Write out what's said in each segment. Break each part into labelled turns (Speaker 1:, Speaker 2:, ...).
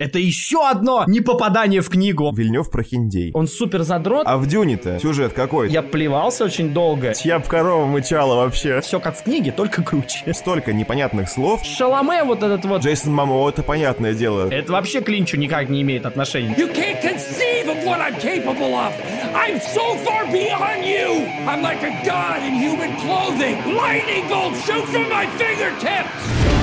Speaker 1: Это еще одно непопадание в книгу.
Speaker 2: Вильнев про хиндей.
Speaker 1: Он супер задрот.
Speaker 2: А в Дюне-то сюжет какой?
Speaker 1: Я плевался очень долго.
Speaker 2: Чья б корова мычала вообще?
Speaker 1: Все как в книге, только круче.
Speaker 2: Столько непонятных слов.
Speaker 1: Шаломе вот этот вот.
Speaker 2: Джейсон Мамо, это понятное дело.
Speaker 1: Это вообще к Линчу никак не имеет отношения.
Speaker 3: You can't conceive of what I'm capable of. I'm so far beyond you. I'm like a god in human clothing. Lightning bolts shoot from my fingertips.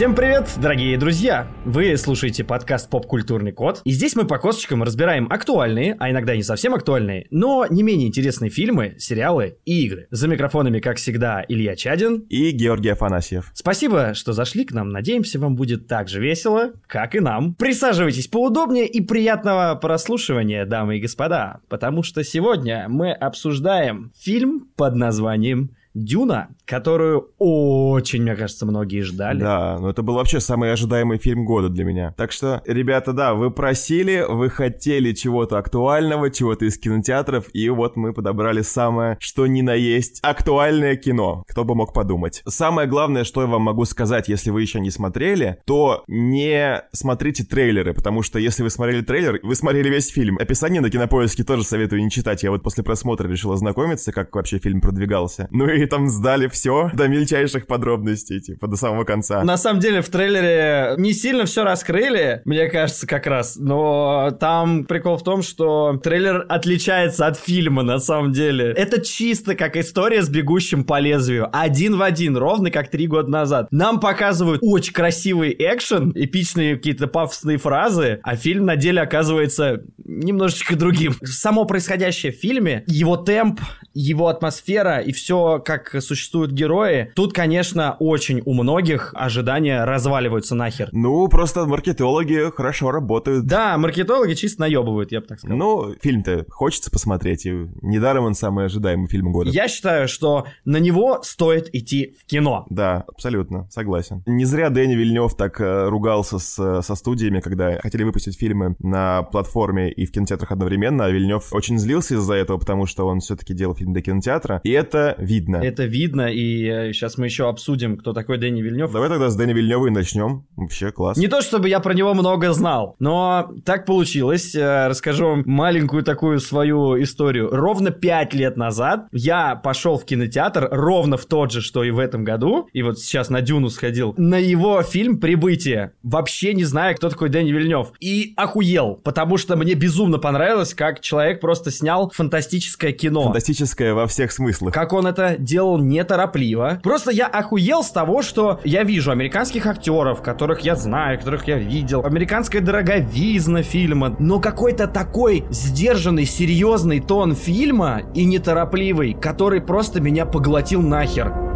Speaker 1: Всем привет, дорогие друзья! Вы слушаете подкаст «Поп-культурный код», и здесь мы по косточкам разбираем актуальные, а иногда не совсем актуальные, но не менее интересные фильмы, сериалы и игры. За микрофонами, как всегда, Илья Чадин.
Speaker 2: И Георгий Афанасьев.
Speaker 1: Спасибо, что зашли к нам. Надеемся, вам будет так же весело, как и нам. Присаживайтесь поудобнее и приятного прослушивания, дамы и господа, потому что сегодня мы обсуждаем фильм под названием Дюна, которую очень, мне кажется, многие ждали.
Speaker 2: Да, но это был вообще самый ожидаемый фильм года для меня. Так что, ребята, да, вы просили, вы хотели чего-то актуального, чего-то из кинотеатров, и вот мы подобрали самое, что ни на есть, актуальное кино. Кто бы мог подумать. Самое главное, что я вам могу сказать, если вы еще не смотрели, то не смотрите трейлеры, потому что если вы смотрели трейлер, вы смотрели весь фильм. Описание на кинопоиске тоже советую не читать. Я вот после просмотра решил ознакомиться, как вообще фильм продвигался. Ну и там сдали все до мельчайших подробностей, типа, до самого конца.
Speaker 1: На самом деле в трейлере не сильно все раскрыли, мне кажется, как раз. Но там прикол в том, что трейлер отличается от фильма, на самом деле. Это чисто как история с бегущим по лезвию. Один в один, ровно как три года назад. Нам показывают очень красивый экшен, эпичные какие-то пафосные фразы, а фильм на деле оказывается немножечко другим. Само происходящее в фильме, его темп, его атмосфера и все, как существуют герои, тут, конечно, очень у многих ожидания разваливаются нахер.
Speaker 2: Ну, просто маркетологи хорошо работают.
Speaker 1: Да, маркетологи чисто наебывают, я бы так сказал.
Speaker 2: Ну, фильм-то хочется посмотреть, и недаром он самый ожидаемый фильм года.
Speaker 1: Я считаю, что на него стоит идти в кино.
Speaker 2: Да, абсолютно, согласен. Не зря Дэнни Вильнев так э, ругался с, со студиями, когда хотели выпустить фильмы на платформе и в кинотеатрах одновременно, а Вильнев очень злился из-за этого, потому что он все-таки делал фильм для кинотеатра, и это видно.
Speaker 1: Это видно, и сейчас мы еще обсудим, кто такой Дэнни Вильнев.
Speaker 2: Давай тогда с Дэнни Вильнева и начнем. Вообще класс.
Speaker 1: Не то, чтобы я про него много знал, но так получилось. Э, Расскажу вам маленькую такую свою историю. Ровно пять лет назад я пошел в кинотеатр, ровно в тот же, что и в этом году, и вот сейчас на Дюну сходил, на его фильм «Прибытие». Вообще не знаю, кто такой Дэнни Вильнев. И охуел, потому что мне безумно понравилось, как человек просто снял фантастическое кино.
Speaker 2: Фантастическое во всех смыслах.
Speaker 1: Как он это делал неторопливо. Просто я охуел с того, что я вижу американских актеров, которых я знаю, которых я видел. Американская дороговизна фильма. Но какой-то такой сдержанный, серьезный тон фильма и неторопливый, который просто меня поглотил нахер.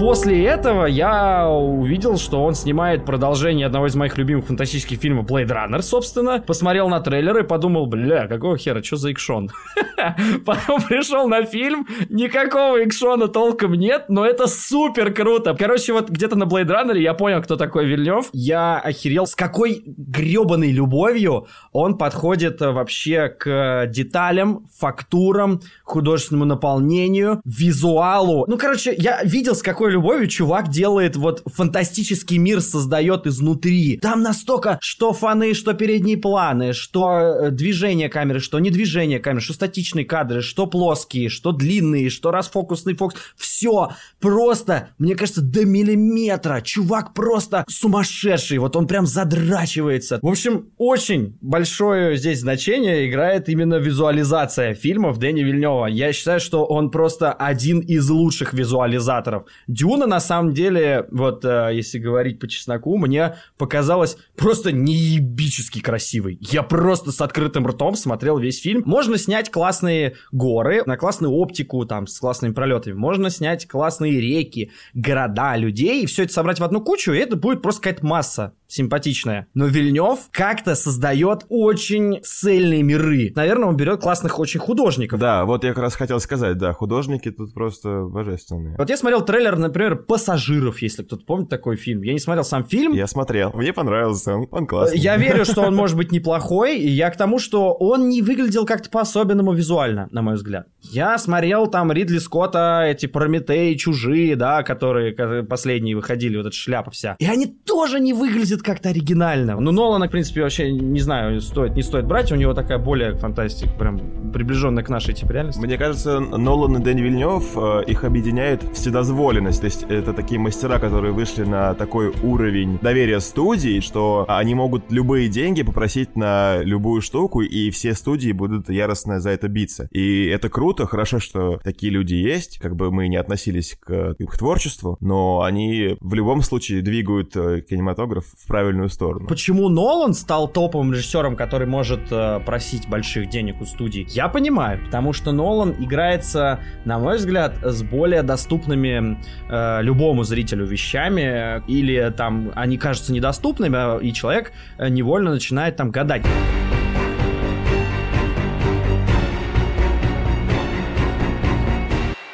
Speaker 1: После этого я увидел, что он снимает продолжение одного из моих любимых фантастических фильмов Blade Runner, собственно. Посмотрел на трейлер и подумал, бля, какого хера, что за экшон? Потом пришел на фильм, никакого экшона толком нет, но это супер круто. Короче, вот где-то на Blade Runner я понял, кто такой Вильнев. Я охерел, с какой гребаной любовью он подходит э, вообще к деталям, фактурам, художественному наполнению, визуалу. Ну, короче, я видел, с какой любовью чувак делает вот фантастический мир создает изнутри. Там настолько, что фаны, что передние планы, что э, движение камеры, что не движение камеры, что статичные кадры, что плоские, что длинные, что расфокусный фокус. Все просто, мне кажется, до миллиметра. Чувак просто сумасшедший. Вот он прям задрачивается. В общем, очень большое здесь значение играет именно визуализация фильмов Дэни Вильнева. Я считаю, что он просто один из лучших визуализаторов. Дюна, на самом деле, вот э, если говорить по чесноку, мне показалось просто неебически красивой. Я просто с открытым ртом смотрел весь фильм. Можно снять классные горы, на классную оптику, там, с классными пролетами. Можно снять классные реки, города, людей, и все это собрать в одну кучу, и это будет просто какая-то масса симпатичная. Но Вильнев как-то создает очень цельные миры. Наверное, он берет классных очень художников.
Speaker 2: Да, вот я как раз хотел сказать, да, художники тут просто божественные.
Speaker 1: Вот я смотрел трейлер, например, «Пассажиров», если кто-то помнит такой фильм. Я не смотрел сам фильм.
Speaker 2: Я смотрел, мне понравился, он, он классный.
Speaker 1: Я верю, что он может быть неплохой, и я к тому, что он не выглядел как-то по-особенному визуально, на мой взгляд. Я смотрел там Ридли Скотта, эти Прометеи, Чужие, да, которые последние выходили, вот эта шляпа вся. И они тоже не выглядят как-то оригинально. Ну, Нолана, в принципе, вообще не знаю, стоит, не стоит брать, у него такая более фантастика, прям приближенная к нашей типа реальности.
Speaker 2: Мне кажется, Нолан и Дэнни Вильнев, э, их объединяет вседозволенность. То есть это такие мастера, которые вышли на такой уровень доверия студии, что они могут любые деньги попросить на любую штуку, и все студии будут яростно за это биться. И это круто, хорошо, что такие люди есть, как бы мы не относились к их творчеству, но они в любом случае двигают э, кинематограф в правильную сторону.
Speaker 1: Почему Нолан стал топовым режиссером, который может э, просить больших денег у студий? Я понимаю, потому что Нолан играется, на мой взгляд, с более доступными э, любому зрителю вещами, или там они кажутся недоступными, а, и человек э, невольно начинает там гадать.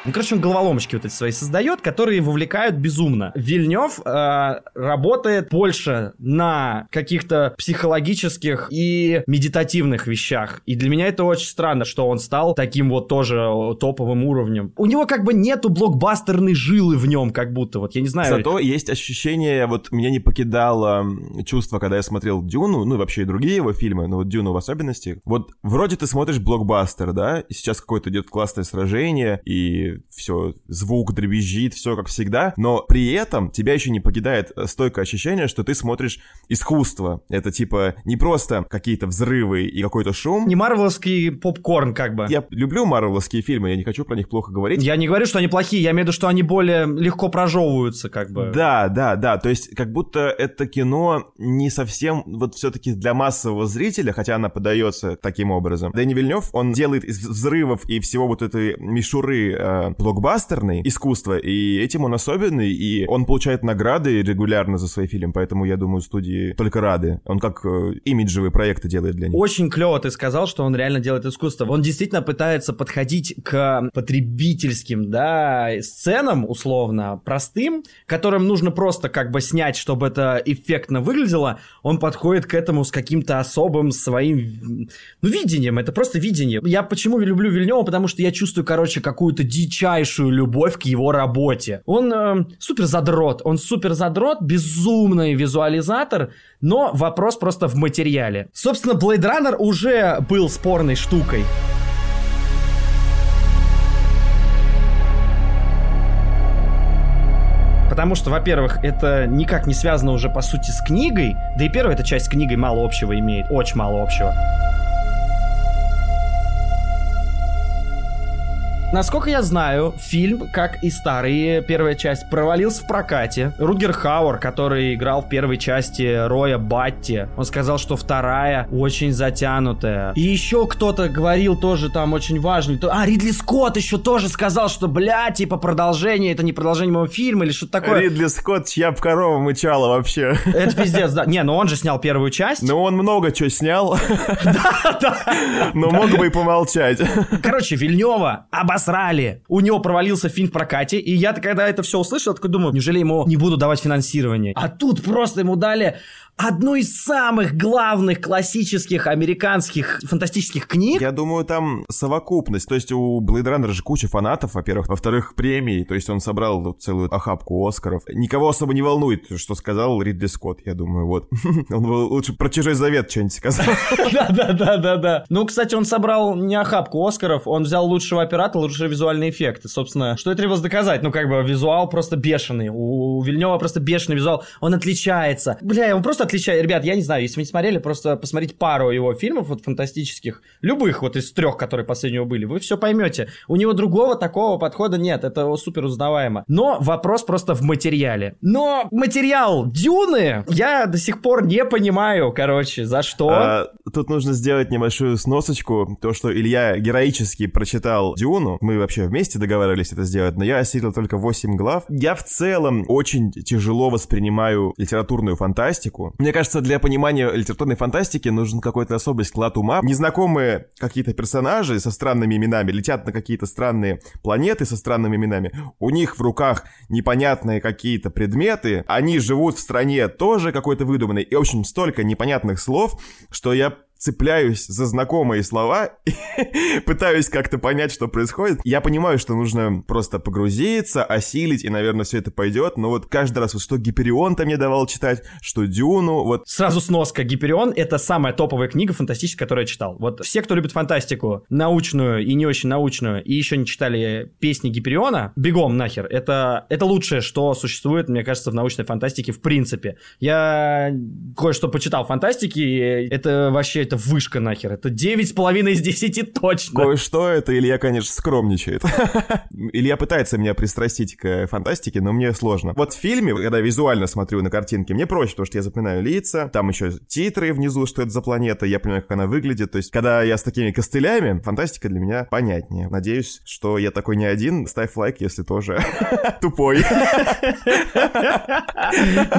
Speaker 1: Ну, короче, он головоломочки вот эти свои создает, которые вовлекают безумно. Вильнев э, работает больше на каких-то психологических и медитативных вещах. И для меня это очень странно, что он стал таким вот тоже топовым уровнем. У него как бы нету блокбастерной жилы в нем, как будто, вот я не знаю.
Speaker 2: Зато есть ощущение, вот меня не покидало чувство, когда я смотрел Дюну, ну и вообще и другие его фильмы, но вот Дюну в особенности. Вот вроде ты смотришь блокбастер, да, и сейчас какое-то идет классное сражение, и все, звук дребезжит, все как всегда, но при этом тебя еще не покидает стойкое ощущение, что ты смотришь искусство. Это типа не просто какие-то взрывы и какой-то шум.
Speaker 1: Не марвеловский попкорн как бы.
Speaker 2: Я люблю марвеловские фильмы, я не хочу про них плохо говорить.
Speaker 1: Я не говорю, что они плохие, я имею в виду, что они более легко прожевываются как бы.
Speaker 2: Да, да, да, то есть как будто это кино не совсем вот все-таки для массового зрителя, хотя она подается таким образом. Дэнни Вильнев, он делает из взрывов и всего вот этой мишуры э, блокбастерный искусство, и этим он особенный, и он получает награды регулярно за свои фильмы, поэтому я думаю, студии только рады. Он как э, имиджевые проекты делает для них.
Speaker 1: Очень клево ты сказал, что он реально делает искусство. Он действительно пытается подходить к потребительским, да, сценам, условно, простым, которым нужно просто как бы снять, чтобы это эффектно выглядело. Он подходит к этому с каким-то особым своим, ну, видением. Это просто видение. Я почему люблю Вильнева? Потому что я чувствую, короче, какую-то дичь дичайшую любовь к его работе. Он э, супер задрот, он супер задрот, безумный визуализатор, но вопрос просто в материале. Собственно, Blade Runner уже был спорной штукой. Потому что, во-первых, это никак не связано уже по сути с книгой, да и первая эта часть с книгой мало общего имеет, очень мало общего. Насколько я знаю, фильм, как и старые, первая часть, провалился в прокате. Ругер Хауэр, который играл в первой части Роя Батти, он сказал, что вторая очень затянутая. И еще кто-то говорил тоже там очень важный. А, Ридли Скотт еще тоже сказал, что, бля, типа продолжение, это не продолжение моего фильма или что-то такое.
Speaker 2: Ридли Скотт, чья б корова мычала вообще.
Speaker 1: Это пиздец, да. Не, но он же снял первую часть.
Speaker 2: Ну, он много чего снял. Да, да. Но мог бы и помолчать.
Speaker 1: Короче, Вильнева обосрал обосрали. У него провалился фильм в прокате, и я когда это все услышал, такой думаю, неужели ему не будут давать финансирование? А тут просто ему дали одну из самых главных классических американских фантастических книг.
Speaker 2: Я думаю, там совокупность. То есть у Blade Runner же куча фанатов, во-первых. Во-вторых, премии. То есть он собрал целую охапку Оскаров. Никого особо не волнует, что сказал Ридли Скотт, я думаю, вот. Он лучше про Чужой Завет что-нибудь сказал.
Speaker 1: Да-да-да-да-да. Ну, кстати, он собрал не охапку Оскаров, он взял лучшего оператора, лучшие визуальные эффекты. Собственно, что и требовалось доказать. Ну, как бы, визуал просто бешеный. У Вильнева просто бешеный визуал. Он отличается. Бля, он просто отличает. Ребят, я не знаю, если вы не смотрели, просто посмотрите пару его фильмов вот фантастических, любых вот из трех, которые последнего были, вы все поймете. У него другого такого подхода нет, это супер узнаваемо. Но вопрос просто в материале. Но материал Дюны я до сих пор не понимаю, короче, за что. А,
Speaker 2: тут нужно сделать небольшую сносочку. То, что Илья героически прочитал Дюну, мы вообще вместе договаривались это сделать, но я осилил только 8 глав. Я в целом очень тяжело воспринимаю литературную фантастику, Мне кажется, для понимания литературной фантастики нужен какой-то особый склад ума. Незнакомые какие-то персонажи со странными именами летят на какие-то странные планеты со странными именами. У них в руках непонятные какие-то предметы. Они живут в стране тоже какой-то выдуманной. И, в общем, столько непонятных слов, что я цепляюсь за знакомые слова и пытаюсь как-то понять, что происходит. Я понимаю, что нужно просто погрузиться, осилить, и, наверное, все это пойдет. Но вот каждый раз, вот что Гиперион-то мне давал читать, что Дюну, вот...
Speaker 1: Сразу сноска. Гиперион — это самая топовая книга фантастическая, которую я читал. Вот все, кто любит фантастику, научную и не очень научную, и еще не читали песни Гипериона, бегом нахер. Это, это лучшее, что существует, мне кажется, в научной фантастике в принципе. Я кое-что почитал фантастики, это вообще это вышка нахер. Это 9,5 из 10 точно.
Speaker 2: Кое-что это Илья, конечно, скромничает. Илья пытается меня пристрастить к фантастике, но мне сложно. Вот в фильме, когда визуально смотрю на картинки, мне проще, потому что я запоминаю лица, там еще титры внизу, что это за планета, я понимаю, как она выглядит. То есть, когда я с такими костылями, фантастика для меня понятнее. Надеюсь, что я такой не один. Ставь лайк, если тоже тупой.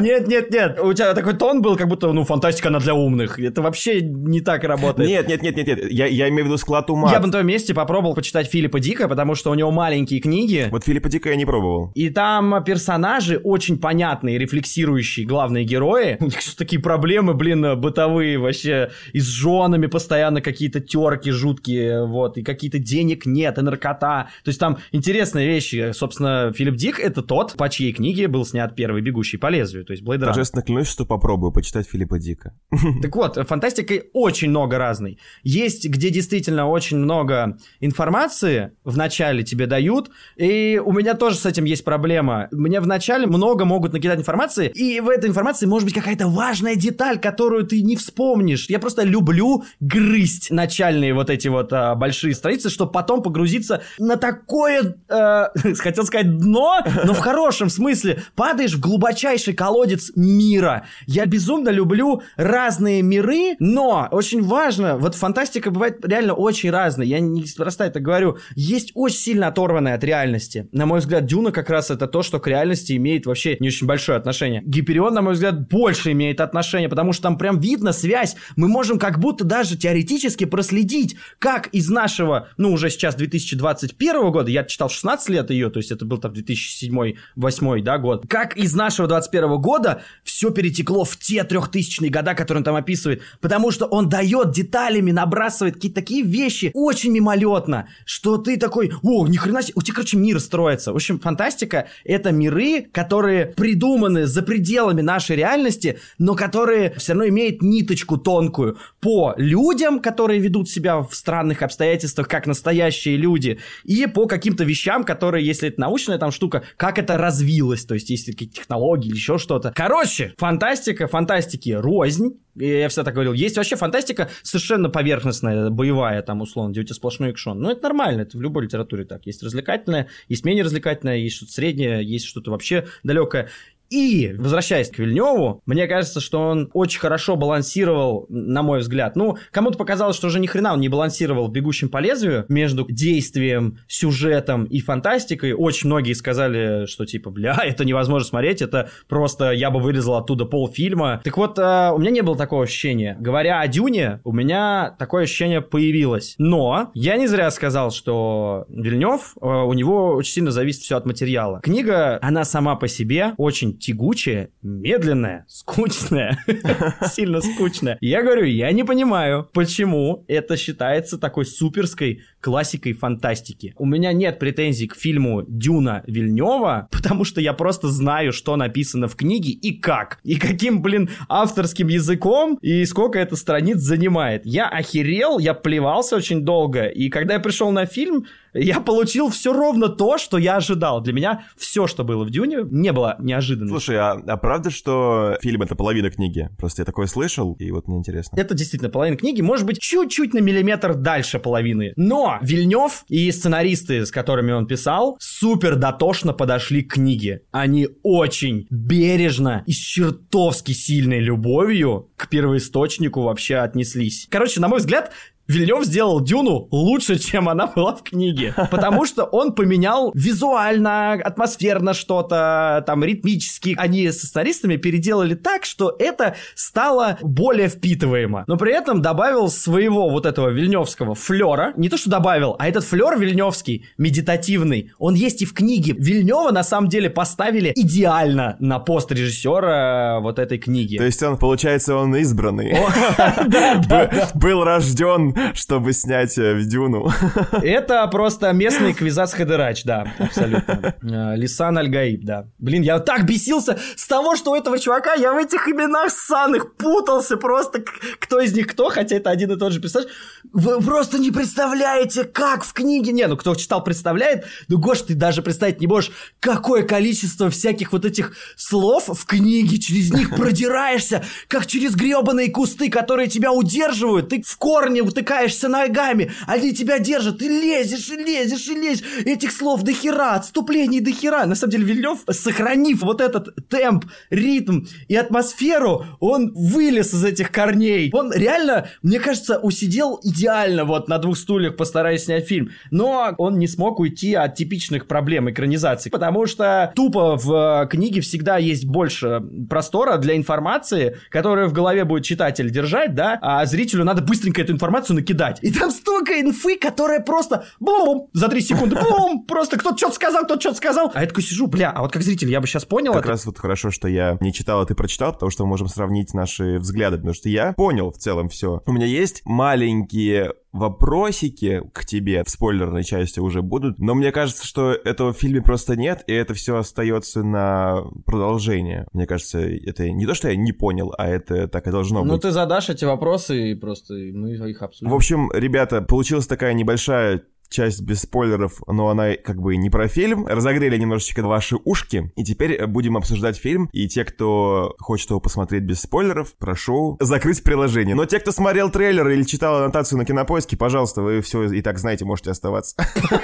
Speaker 1: Нет, нет, нет. У тебя такой тон был, как будто, ну, фантастика, она для умных. Это вообще не так работает.
Speaker 2: Нет, нет, нет, нет, нет. Я, я имею в виду склад ума.
Speaker 1: Я бы на твоем месте попробовал почитать Филиппа Дика, потому что у него маленькие книги.
Speaker 2: Вот Филиппа Дика я не пробовал.
Speaker 1: И там персонажи очень понятные, рефлексирующие главные герои. У них такие проблемы, блин, бытовые вообще. И с женами постоянно какие-то терки жуткие, вот. И какие-то денег нет, и наркота. То есть там интересные вещи. Собственно, Филипп Дик — это тот, по чьей книге был снят первый «Бегущий по лезвию», то есть Блейд
Speaker 2: Торжественно клянусь, что попробую почитать Филиппа Дика.
Speaker 1: Так вот, фантастика очень много разной. Есть, где действительно очень много информации в начале тебе дают, и у меня тоже с этим есть проблема. Мне в начале много могут накидать информации, и в этой информации может быть какая-то важная деталь, которую ты не вспомнишь. Я просто люблю грызть начальные вот эти вот а, большие страницы, чтобы потом погрузиться на такое, э, хотел сказать, дно, но в хорошем смысле. Падаешь в глубочайший колодец мира. Я безумно люблю разные миры, но очень важно, вот фантастика бывает реально очень разная. Я не просто это говорю. Есть очень сильно оторванная от реальности. На мой взгляд, Дюна как раз это то, что к реальности имеет вообще не очень большое отношение. Гиперион, на мой взгляд, больше имеет отношение, потому что там прям видно связь. Мы можем как будто даже теоретически проследить, как из нашего, ну уже сейчас 2021 года, я читал 16 лет ее, то есть это был там 2007-2008, да, год, как из нашего 21 года все перетекло в те трехтысячные года, которые он там описывает, потому что он дает деталями, набрасывает какие-то такие вещи очень мимолетно, что ты такой, о, ни хрена себе, у тебя, короче, мир строится. В общем, фантастика — это миры, которые придуманы за пределами нашей реальности, но которые все равно имеют ниточку тонкую по людям, которые ведут себя в странных обстоятельствах, как настоящие люди, и по каким-то вещам, которые, если это научная там штука, как это развилось, то есть есть какие-то технологии или еще что-то. Короче, фантастика, фантастики рознь, я всегда так говорил, есть вообще фантастика совершенно поверхностная, боевая, там, условно, где у тебя сплошной экшон. Но это нормально, это в любой литературе так. Есть развлекательное, есть менее развлекательное, есть что-то среднее, есть что-то вообще далекое. И, возвращаясь к Вильневу, мне кажется, что он очень хорошо балансировал, на мой взгляд. Ну, кому-то показалось, что уже ни хрена он не балансировал в «Бегущем по лезвию» между действием, сюжетом и фантастикой. Очень многие сказали, что типа, бля, это невозможно смотреть, это просто я бы вырезал оттуда полфильма. Так вот, э, у меня не было такого ощущения. Говоря о Дюне, у меня такое ощущение появилось. Но я не зря сказал, что Вильнев, э, у него очень сильно зависит все от материала. Книга, она сама по себе очень тягучая, медленная, скучная, сильно скучная. Я говорю, я не понимаю, почему это считается такой суперской классикой фантастики. У меня нет претензий к фильму Дюна Вильнева, потому что я просто знаю, что написано в книге и как. И каким, блин, авторским языком и сколько это страниц занимает. Я охерел, я плевался очень долго. И когда я пришел на фильм, я получил все ровно то, что я ожидал. Для меня все, что было в Дюне, не было неожиданным.
Speaker 2: Слушай, а, а правда, что фильм это половина книги? Просто я такое слышал, и вот мне интересно.
Speaker 1: Это действительно половина книги, может быть, чуть-чуть на миллиметр дальше половины. Но Вильнев и сценаристы, с которыми он писал, супер дотошно подошли к книге. Они очень бережно и с чертовски сильной любовью к первоисточнику вообще отнеслись. Короче, на мой взгляд, Вильнев сделал Дюну лучше, чем она была в книге. Потому что он поменял визуально, атмосферно что-то, там, ритмически. Они со сценаристами переделали так, что это стало более впитываемо. Но при этом добавил своего вот этого вильневского флера. Не то, что добавил, а этот флер вильневский, медитативный, он есть и в книге. Вильнева на самом деле поставили идеально на пост режиссера вот этой книги.
Speaker 2: То есть он, получается, он избранный. Был рожден, чтобы снять э, Дюну.
Speaker 1: Это просто местный Квизас Хадырач, да, абсолютно. Э, Лисан Альгаиб, да. Блин, я так бесился с того, что у этого чувака я в этих именах ссаных путался просто, кто из них кто, хотя это один и тот же персонаж. Вы просто не представляете, как в книге... Не, ну кто читал, представляет. Ну, Гош, ты даже представить не можешь, какое количество всяких вот этих слов в книге, через них продираешься, как через гребаные кусты, которые тебя удерживают. Ты в корне утыкаешься ногами, они тебя держат, ты лезешь и лезешь и лезешь. Этих слов до хера, отступлений до хера. На самом деле Вильнев, сохранив вот этот темп, ритм и атмосферу, он вылез из этих корней. Он реально, мне кажется, усидел идеально вот на двух стульях, постараясь снять фильм. Но он не смог уйти от типичных проблем экранизации, потому что тупо в э, книге всегда есть больше простора для информации, которую в голове будет читатель держать, да, а зрителю надо быстренько эту информацию накидать. И там столько инфы, которая просто бум за три секунды, бум, просто кто-то что-то сказал, кто-то что-то сказал. А я такой сижу, бля, а вот как зритель я бы сейчас понял
Speaker 2: Как
Speaker 1: это.
Speaker 2: раз вот хорошо, что я не читал, а ты прочитал, потому что мы можем сравнить наши взгляды, потому что я понял в целом все. У меня есть маленькие вопросики к тебе в спойлерной части уже будут, но мне кажется, что этого в фильме просто нет, и это все остается на продолжение. Мне кажется, это не то, что я не понял, а это так и должно
Speaker 1: Ну
Speaker 2: быть.
Speaker 1: ты задашь эти вопросы и просто мы их обсудим.
Speaker 2: В общем, ребята, получилась такая небольшая часть без спойлеров, но она как бы не про фильм. Разогрели немножечко ваши ушки, и теперь будем обсуждать фильм. И те, кто хочет его посмотреть без спойлеров, прошу закрыть приложение. Но те, кто смотрел трейлер или читал аннотацию на кинопоиске, пожалуйста, вы все и так знаете, можете оставаться.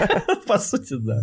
Speaker 1: По сути, да.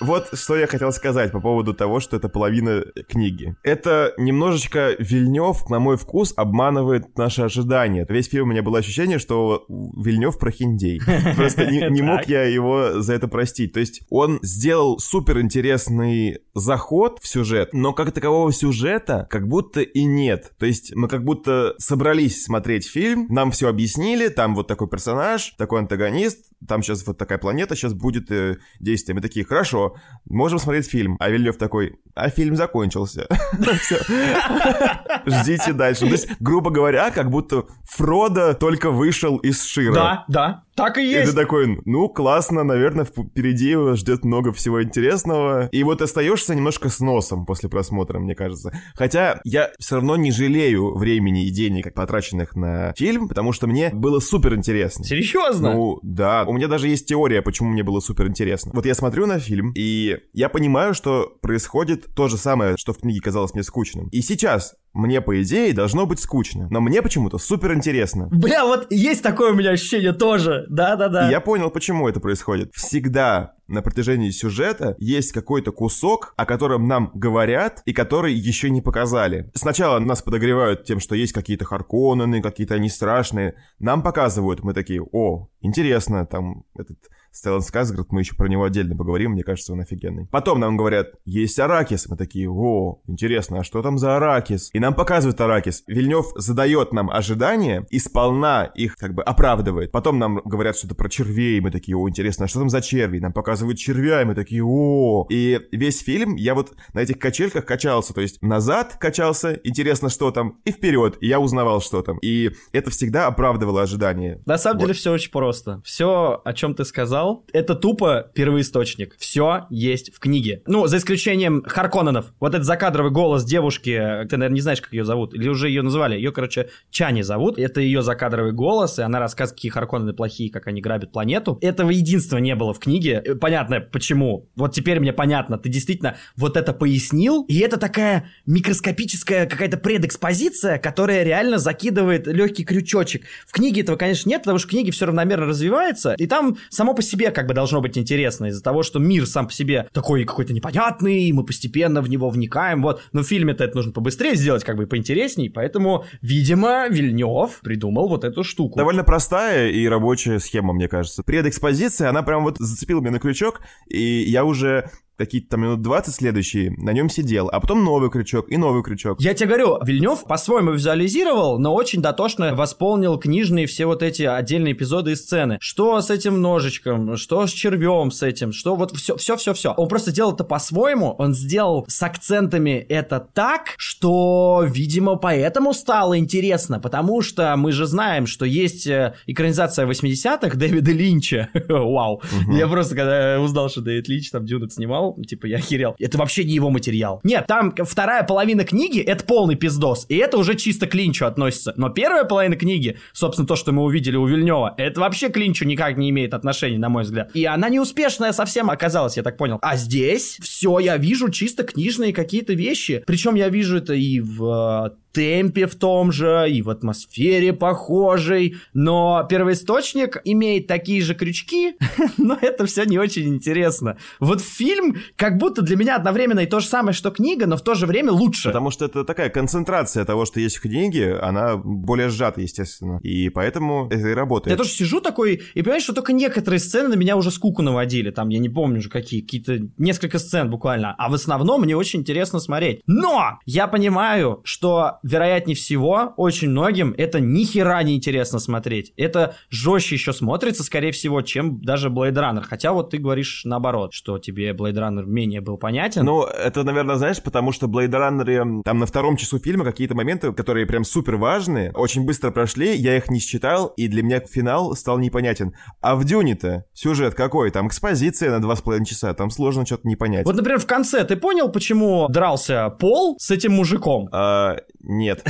Speaker 2: Вот что я хотел сказать по поводу того, что это половина книги. Это немножечко Вильнев, на мой вкус, обманывает наши ожидания. Весь фильм у меня было ощущение, что Вильнев прохиндей. Просто не, не мог я его за это простить. То есть он сделал супер интересный заход в сюжет, но как такового сюжета как будто и нет. То есть мы как будто собрались смотреть фильм, нам все объяснили, там вот такой персонаж, такой антагонист, там сейчас вот такая планета, сейчас будет э, действие. Мы такие, хорошо, можем смотреть фильм. А Вильнев такой, а фильм закончился. Ждите дальше. То есть, грубо говоря, как будто Фродо только вышел из Шира.
Speaker 1: Да, да, так и
Speaker 2: И
Speaker 1: есть.
Speaker 2: ты такой, ну, классно, наверное, впереди его ждет много всего интересного. И вот остаешься немножко с носом после просмотра, мне кажется. Хотя я все равно не жалею времени и денег, потраченных на фильм, потому что мне было супер интересно.
Speaker 1: Серьезно?
Speaker 2: Ну, да. У меня даже есть теория, почему мне было супер интересно. Вот я смотрю на фильм, и я понимаю, что происходит то же самое, что в книге казалось мне скучным. И сейчас мне, по идее, должно быть скучно. Но мне почему-то супер интересно.
Speaker 1: Бля, вот есть такое у меня ощущение тоже. Да-да-да.
Speaker 2: Я понял, почему это происходит. Всегда на протяжении сюжета есть какой-то кусок, о котором нам говорят и который еще не показали. Сначала нас подогревают тем, что есть какие-то Харконнены, какие-то они страшные. Нам показывают, мы такие, о, интересно, там этот Стеллан Скайсгард, мы еще про него отдельно поговорим, мне кажется, он офигенный. Потом нам говорят, есть Аракис, мы такие, о, интересно, а что там за Аракис? И нам показывают Аракис. Вильнев задает нам ожидания и сполна их как бы оправдывает. Потом нам говорят что-то про червей, мы такие, о, интересно, а что там за черви? Нам показывают червя, и мы такие, о. И весь фильм я вот на этих качельках качался, то есть назад качался, интересно, что там, и вперед, и я узнавал, что там. И это всегда оправдывало ожидания.
Speaker 1: На самом
Speaker 2: Вот.
Speaker 1: деле все очень просто. Все, о чем ты сказал, это тупо первоисточник. Все есть в книге. Ну, за исключением Харконненов. Вот этот закадровый голос девушки, ты, наверное, не знаешь, как ее зовут, или уже ее назвали. Ее, короче, Чани зовут. Это ее закадровый голос, и она рассказывает, какие Харконнены плохие, как они грабят планету. Этого единства не было в книге. Э, Понятно, почему. Вот теперь мне понятно. Ты действительно вот это пояснил, и это такая микроскопическая какая-то предэкспозиция, которая реально закидывает легкий крючочек. В книге этого, конечно, нет, потому что книги все равномерно развиваются, и там само по себе себе как бы должно быть интересно из-за того, что мир сам по себе такой какой-то непонятный, и мы постепенно в него вникаем, вот. Но в фильме-то это нужно побыстрее сделать, как бы поинтересней, поэтому, видимо, Вильнев придумал вот эту штуку.
Speaker 2: Довольно простая и рабочая схема, мне кажется. Предэкспозиция, она прям вот зацепила меня на крючок, и я уже какие-то там минут 20 следующие, на нем сидел, а потом новый крючок и новый крючок.
Speaker 1: Я тебе говорю, Вильнев по-своему визуализировал, но очень дотошно восполнил книжные все вот эти отдельные эпизоды и сцены. Что с этим ножичком, что с червем с этим, что вот все, все, все, все. Он просто сделал это по-своему, он сделал с акцентами это так, что, видимо, поэтому стало интересно, потому что мы же знаем, что есть э, экранизация 80-х Дэвида Линча. Вау. Я просто, когда узнал, что Дэвид Линч там Дюнок снимал, типа, я охерел. Это вообще не его материал. Нет, там вторая половина книги — это полный пиздос, и это уже чисто к Линчу относится. Но первая половина книги, собственно, то, что мы увидели у Вильнева, это вообще к Линчу никак не имеет отношения, на мой взгляд. И она неуспешная совсем оказалась, я так понял. А здесь все, я вижу чисто книжные какие-то вещи. Причем я вижу это и в э, темпе в том же, и в атмосфере похожей, но первоисточник имеет такие же крючки, но это все не очень интересно. Вот фильм как будто для меня одновременно и то же самое, что книга, но в то же время лучше.
Speaker 2: Потому что это такая концентрация того, что есть в книге, она более сжата, естественно, и поэтому это и работает.
Speaker 1: Я тоже сижу такой и понимаю, что только некоторые сцены на меня уже скуку наводили, там, я не помню уже какие, какие-то несколько сцен буквально, а в основном мне очень интересно смотреть. Но я понимаю, что вероятнее всего, очень многим это ни хера не интересно смотреть. Это жестче еще смотрится, скорее всего, чем даже Blade Runner. Хотя вот ты говоришь наоборот, что тебе Blade Runner менее был понятен.
Speaker 2: Ну, это, наверное, знаешь, потому что Blade Runner, там на втором часу фильма какие-то моменты, которые прям супер важные, очень быстро прошли, я их не считал, и для меня финал стал непонятен. А в Дюне-то сюжет какой? Там экспозиция на два с половиной часа, там сложно что-то не понять.
Speaker 1: Вот, например, в конце ты понял, почему дрался Пол с этим мужиком?
Speaker 2: А, нет.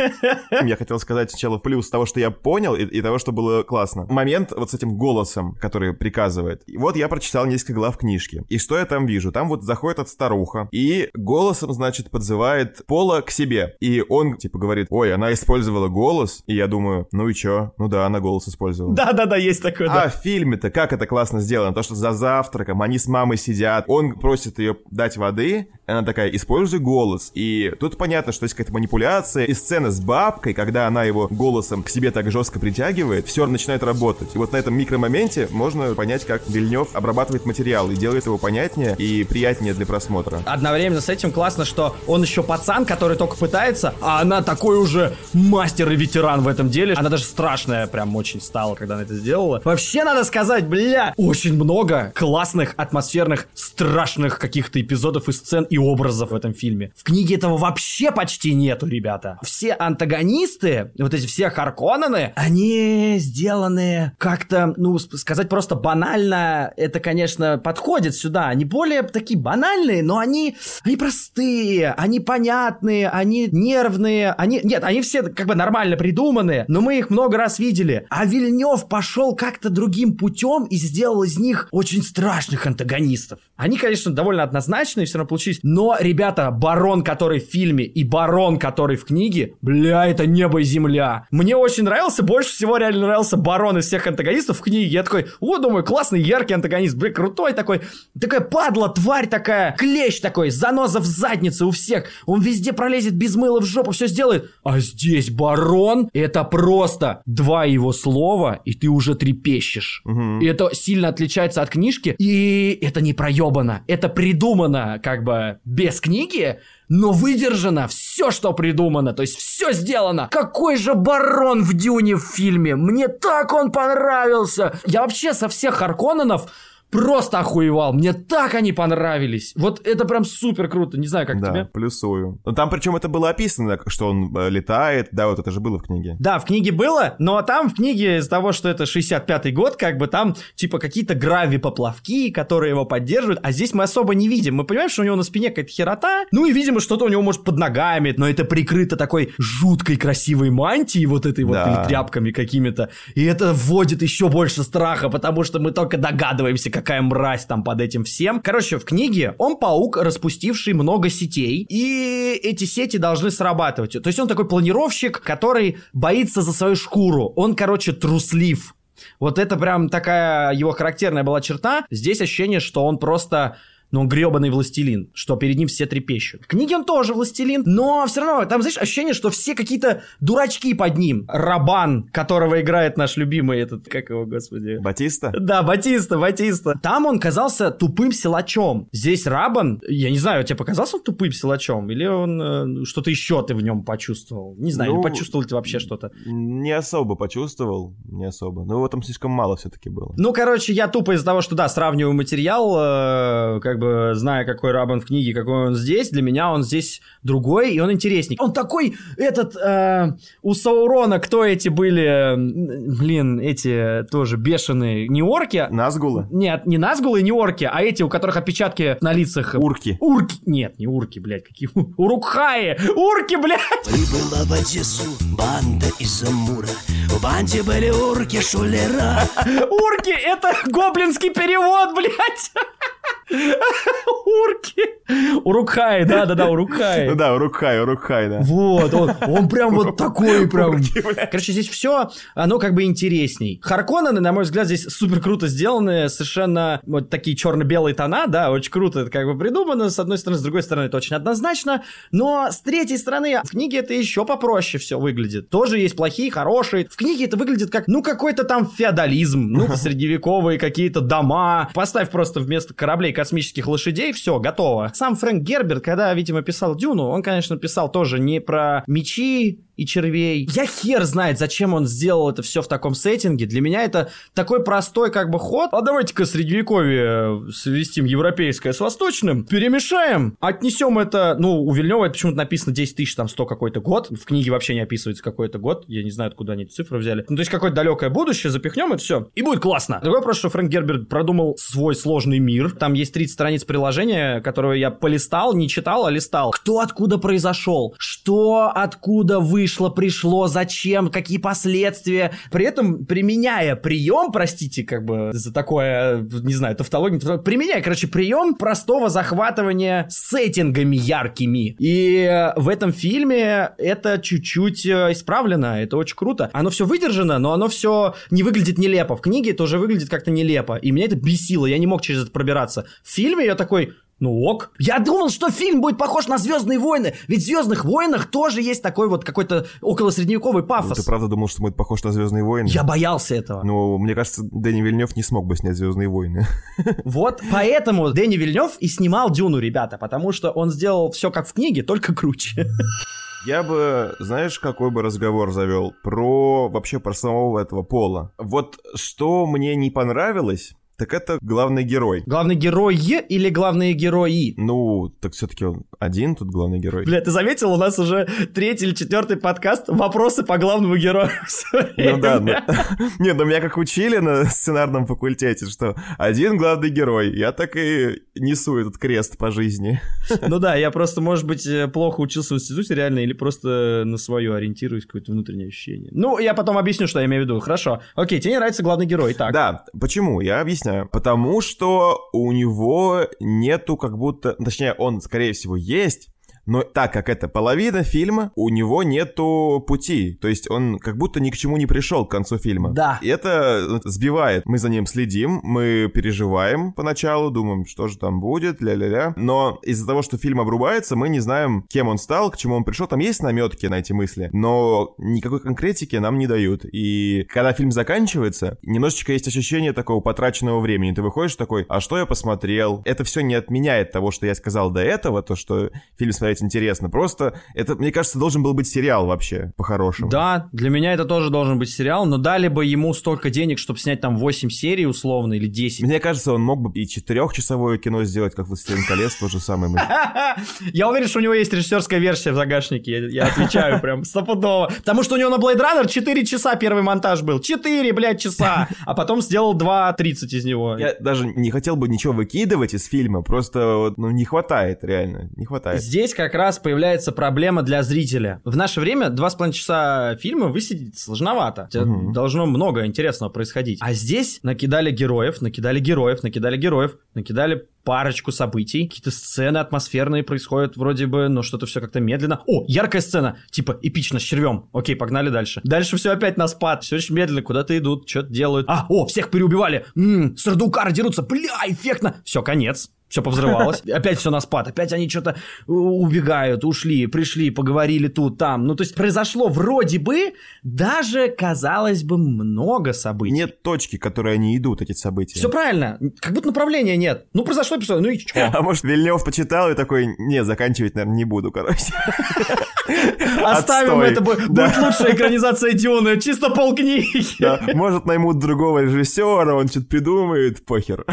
Speaker 2: Я хотел сказать сначала плюс того, что я понял, и, и того, что было классно. Момент вот с этим голосом, который приказывает. И вот я прочитал несколько глав книжки. И что я там вижу? Там вот заходит от старуха, и голосом, значит, подзывает Пола к себе. И он, типа, говорит, ой, она использовала голос. И я думаю, ну и чё? Ну да, она голос использовала.
Speaker 1: Да-да-да, есть такое, да.
Speaker 2: А в фильме-то как это классно сделано? То, что за завтраком они с мамой сидят, он просит ее дать воды, она такая, используй голос. И тут понятно, что есть какая-то манипуляция. И сцена с бабкой, когда она его голосом к себе так жестко притягивает, все начинает работать. И вот на этом микромоменте можно понять, как Вильнев обрабатывает материал и делает его понятнее и приятнее для просмотра.
Speaker 1: Одновременно с этим классно, что он еще пацан, который только пытается, а она такой уже мастер и ветеран в этом деле. Она даже страшная прям очень стала, когда она это сделала. Вообще надо сказать, бля, очень много классных, атмосферных, страшных каких-то эпизодов и сцен и образов в этом фильме. В книге этого вообще почти нету, ребята. Все антагонисты, вот эти все Харконнены, они сделаны как-то, ну, сказать просто банально, это, конечно, подходит сюда. Они более такие банальные, но они, они простые, они понятные, они нервные, они... Нет, они все как бы нормально придуманы, но мы их много раз видели. А Вильнев пошел как-то другим путем и сделал из них очень страшных антагонистов. Они, конечно, довольно однозначные, все равно получились, но, ребята, барон, который в фильме, и барон, который в книге, бля, это небо и земля. Мне очень нравился, больше всего реально нравился барон из всех антагонистов в книге. Я такой, о, думаю, классный, яркий антагонист, бля, крутой такой. Такая падла, тварь такая, клещ такой, заноза в заднице у всех. Он везде пролезет без мыла в жопу, все сделает. А здесь барон, это просто два его слова, и ты уже трепещешь.
Speaker 2: Мгм.
Speaker 1: И это сильно отличается от книжки, и это не проебано, это придумано, как бы, без книги, но выдержано все, что придумано, то есть все сделано. Какой же барон в Дюне в фильме? Мне так он понравился. Я вообще со всех Харконненов просто охуевал. Мне так они понравились. Вот это прям супер круто. Не знаю, как
Speaker 2: да,
Speaker 1: тебе.
Speaker 2: плюсую. Но там причем это было описано, что он э, летает, да, вот это же было в книге.
Speaker 1: Да, в книге было, но там в книге из-за того, что это 65-й год, как бы там типа какие-то грави-поплавки, которые его поддерживают, а здесь мы особо не видим. Мы понимаем, что у него на спине какая-то херота, ну и видимо что-то у него может под ногами, но это прикрыто такой жуткой красивой мантией вот этой вот
Speaker 2: Да.
Speaker 1: или тряпками какими-то. И это вводит еще больше страха, потому что мы только догадываемся, какая мразь там под этим всем. Короче, в книге он паук, распустивший много сетей, и эти сети должны срабатывать. То есть он такой планировщик, который боится за свою шкуру. Он, короче, труслив. Вот это прям такая его характерная была черта. Здесь ощущение, что он просто но он гребаный властелин, что перед ним все трепещут. В книге он тоже властелин, но все равно там, знаешь, ощущение, что все какие-то дурачки под ним. Рабан, которого играет наш любимый этот, как его, господи?
Speaker 2: Батиста?
Speaker 1: Да, Батиста, Батиста. Там он казался тупым силачом. Здесь Рабан, я не знаю, тебе показался он тупым силачом? Или он э, что-то еще ты в нем почувствовал? Не знаю,
Speaker 2: Ну,
Speaker 1: или почувствовал ты вообще что-то?
Speaker 2: Не особо почувствовал, не особо. Но его там слишком мало все-таки было.
Speaker 1: Ну, короче, я тупо из-за того, что, да, сравниваю материал, э, как бы зная, какой Рабан в книге, какой он здесь, для меня он здесь другой, и он интересней. Он такой, этот, э, у Саурона, кто эти были, блин, эти тоже бешеные, не орки?
Speaker 2: Назгулы?
Speaker 1: Нет, не Назгулы, не орки, а эти, у которых отпечатки на лицах.
Speaker 2: Урки.
Speaker 1: Урки. Нет, не урки, блядь, какие урукхаи. Урки, блядь.
Speaker 4: Прибыла в Одессу банда из Амура. В банде были урки, шулера.
Speaker 1: Урки, это гоблинский перевод, блядь. Урки. Урукхай, да-да-да, Урукхай.
Speaker 2: Ну да, Урукхай, Урукхай, да.
Speaker 1: Вот, он, он прям вот такой прям. Короче, здесь все, оно как бы интересней. Харконнены, на мой взгляд, здесь супер круто сделаны, совершенно вот такие черно-белые тона, да, очень круто это как бы придумано, с одной стороны, с другой стороны, это очень однозначно, но с третьей стороны, в книге это еще попроще все выглядит. Тоже есть плохие, хорошие. В книге это выглядит как, ну, какой-то там феодализм, ну, средневековые какие-то дома. Поставь просто вместо кораблей космических лошадей, все, готово. Сам Фрэнк Герберт, когда, видимо, писал Дюну, он, конечно, писал тоже не про мечи и червей. Я хер знает, зачем он сделал это все в таком сеттинге. Для меня это такой простой как бы ход. А давайте-ка средневековье совместим европейское с восточным, перемешаем, отнесем это, ну, у Вильнева это почему-то написано 10 тысяч, там, 100 какой-то год. В книге вообще не описывается какой-то год. Я не знаю, откуда они эти цифры взяли. Ну, то есть какое-то далекое будущее, запихнем это все, и будет классно. Другой вопрос, что Фрэнк Герберт продумал свой сложный мир. Там есть 30 страниц приложения, которое я полистал, не читал, а листал. Кто откуда произошел? Что откуда вышло, пришло, зачем, какие последствия. При этом, применяя прием, простите, как бы за такое, не знаю, тавтологию, тавтологию, применяя, короче, прием простого захватывания сеттингами яркими. И в этом фильме это чуть-чуть э, исправлено, это очень круто. Оно все выдержано, но оно все не выглядит нелепо. В книге это уже выглядит как-то нелепо. И меня это бесило, я не мог через это пробираться. В фильме я такой, ну ок. Я думал, что фильм будет похож на Звездные войны. Ведь в Звездных войнах тоже есть такой вот какой-то около средневековый
Speaker 2: Ну,
Speaker 1: пафос.
Speaker 2: Ты правда думал, что будет похож на Звездные войны?
Speaker 1: Я боялся этого.
Speaker 2: Ну, мне кажется, Дэнни Вильнев не смог бы снять Звездные войны.
Speaker 1: Вот поэтому Дэнни Вильнев и снимал Дюну, ребята, потому что он сделал все как в книге, только круче.
Speaker 2: Я бы, знаешь, какой бы разговор завел про вообще про самого этого пола. Вот что мне не понравилось, так это главный герой.
Speaker 1: Главный герой или главные герои?
Speaker 2: Ну, так все-таки он один тут главный герой.
Speaker 1: Бля, ты заметил, у нас уже третий или четвертый подкаст «Вопросы по главному герою».
Speaker 2: Ну да, ну, не, ну меня как учили на сценарном факультете, что один главный герой, я так и несу этот крест по жизни.
Speaker 1: Ну да, я просто, может быть, э, плохо учился в институте реально, или просто на свое ориентируюсь, какое-то внутреннее ощущение. Ну, я потом объясню, что я имею в виду. Хорошо. Окей, тебе не нравится главный герой, так.
Speaker 2: Да, почему? Я объясняю. Потому что у него нету как будто... Точнее, он, скорее всего, есть, но так как это половина фильма, у него нету пути. То есть он как будто ни к чему не пришел к концу фильма.
Speaker 1: Да.
Speaker 2: И это сбивает. Мы за ним следим, мы переживаем поначалу, думаем, что же там будет, ля-ля-ля. Но из-за того, что фильм обрубается, мы не знаем, кем он стал, к чему он пришел. Там есть наметки на эти мысли, но никакой конкретики нам не дают. И когда фильм заканчивается, немножечко есть ощущение такого потраченного времени. Ты выходишь такой, а что я посмотрел? Это все не отменяет того, что я сказал до этого, то, что фильм смотреть интересно. Просто это, мне кажется, должен был быть сериал вообще, по-хорошему.
Speaker 1: Да, для меня это тоже должен быть сериал, но дали бы ему столько денег, чтобы снять там 8 серий условно или 10.
Speaker 2: Мне кажется, он мог бы и четырехчасовое кино сделать, как «Властелин колец», то же самое.
Speaker 1: Я уверен, что у него есть режиссерская версия в загашнике, я, отвечаю прям стопудово. Потому что у него на Blade Runner 4 часа первый монтаж был. 4, блядь, часа. А потом сделал 2.30 из него.
Speaker 2: Я даже не хотел бы ничего выкидывать из фильма, просто ну, не хватает, реально, не хватает.
Speaker 1: Здесь как раз появляется проблема для зрителя. В наше время два с половиной часа фильма высидеть сложновато.
Speaker 2: Мгм.
Speaker 1: Должно много интересного происходить. А здесь накидали героев, накидали героев, накидали героев, накидали парочку событий, какие-то сцены атмосферные происходят вроде бы, но что-то все как-то медленно. О, яркая сцена, типа эпично с червем. Окей, погнали дальше. Дальше все опять на спад, все очень медленно, куда-то идут, что-то делают. А, о, всех переубивали. М-м, сардукары дерутся, бля, эффектно. Все, конец. Все повзрывалось. Опять все на спад. Опять они что-то убегают, ушли, пришли, поговорили тут, там. Ну, то есть произошло вроде бы даже, казалось бы, много событий.
Speaker 2: Нет точки, к которой они идут, эти события.
Speaker 1: Все правильно. Как будто направления нет. Ну, произошло, произошло. Ну и чё?
Speaker 2: А может, Вильнев почитал и такой, не, заканчивать, наверное, не буду, короче.
Speaker 1: Оставим это, бу- будет лучшая экранизация Дюны. Чисто полкниги.
Speaker 2: Может, наймут другого режиссера, он что-то придумает, похер.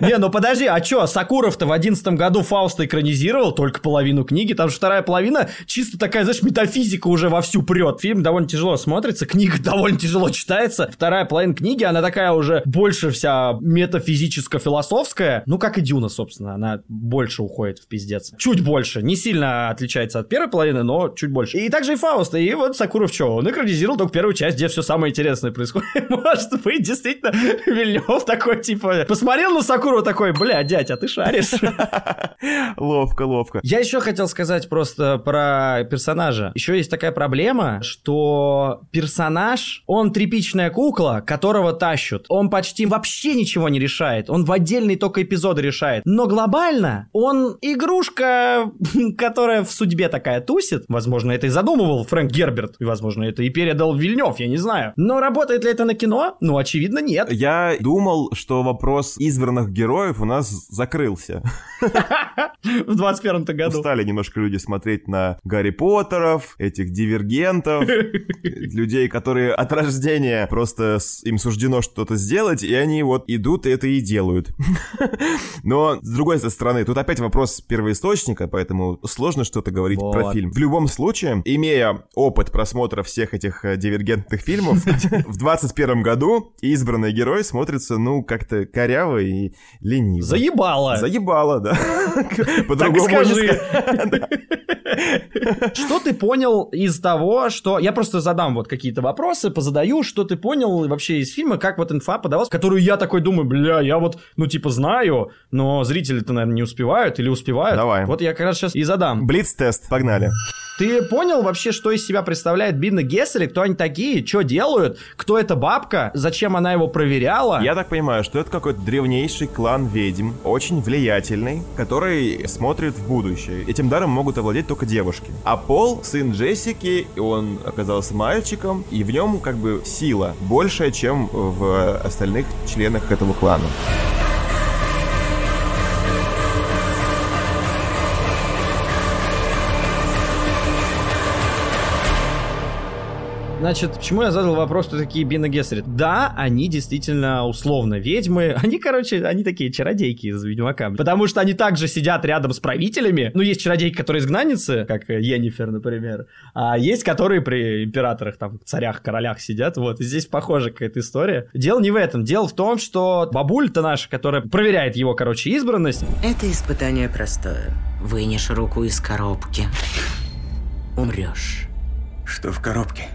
Speaker 1: Не, ну подожди, а чё, Сакуров-то в одиннадцатом году Фауста экранизировал только половину книги, там же вторая половина чисто такая, знаешь, метафизика уже вовсю прет. Фильм довольно тяжело смотрится, книга довольно тяжело читается. Вторая половина книги, она такая уже больше вся метафизическо-философская, ну как и Дюна, собственно, она больше уходит в пиздец. Чуть больше, не сильно отличается от первой половины, но чуть больше. И также и Фауста, и вот Сакуров что, он экранизировал только первую часть, где все самое интересное происходит. Может быть, действительно, Вильнев такой, типа, посмотрел на Сакурова такой, бля, дядь, а ты шаришь.
Speaker 2: Ловко, ловко.
Speaker 1: Я еще хотел сказать просто про персонажа. Еще есть такая проблема, что персонаж, он тряпичная кукла, которого тащут. Он почти вообще ничего не решает. Он в отдельные только эпизоды решает. Но глобально он игрушка, которая в судьбе такая тусит. Возможно, это и задумывал Фрэнк Герберт. И, возможно, это и передал Вильнев, я не знаю. Но работает ли это на кино? Ну, очевидно, нет.
Speaker 2: Я думал, что вопрос избранных героев у нас закрылся.
Speaker 1: В 21-то году.
Speaker 2: Устали немножко люди смотреть на Гарри Поттеров, этих дивергентов, людей, которые от рождения просто им суждено что-то сделать, и они вот идут и это и делают. Но, с другой стороны, тут опять вопрос первоисточника, поэтому сложно что-то говорить про
Speaker 1: Вот.
Speaker 2: фильм. В любом случае, имея опыт просмотра всех этих э, дивергентных фильмов, в 21 году избранный герой смотрится, ну, как-то коряво и лениво.
Speaker 1: Заебало.
Speaker 2: Заебало, да.
Speaker 1: Так
Speaker 2: По-другому
Speaker 1: скажи. Что ты понял из того, что... Я просто задам вот какие-то вопросы, позадаю, что ты понял вообще из фильма, как вот инфа подавалась, которую я такой думаю, бля, я вот, ну, типа, знаю, но зрители-то, наверное, не успевают или успевают.
Speaker 2: Давай.
Speaker 1: Вот я как раз сейчас и задам.
Speaker 2: Блиц-тест, погнали.
Speaker 1: Ты понял вообще, что из себя представляет Бинна Гессели? Кто они такие? Что делают? Кто эта бабка? Зачем она его проверяла?
Speaker 2: Я так понимаю, что это какой-то древнейший клан ведьм, очень влиятельный, который смотрит в будущее. Этим даром могут овладеть только девушки. А Пол — сын Джессики, и он оказался мальчиком, и в нем как бы сила большая, чем в остальных членах этого клана.
Speaker 1: Значит, почему я задал вопрос, кто такие Бина Гессерит? Да, они действительно условно ведьмы. Они, короче, они такие чародейки из Ведьмака. Потому что они также сидят рядом с правителями. Ну, есть чародейки, которые изгнанницы, как э, Йеннифер, например. А есть, которые при императорах, там, царях, королях сидят. Вот, и здесь похожа какая-то история. Дело не в этом. Дело в том, что бабуль-то наша, которая проверяет его, короче, избранность,
Speaker 5: Это испытание простое. Вынешь руку из коробки. Умрешь.
Speaker 4: Что в коробке?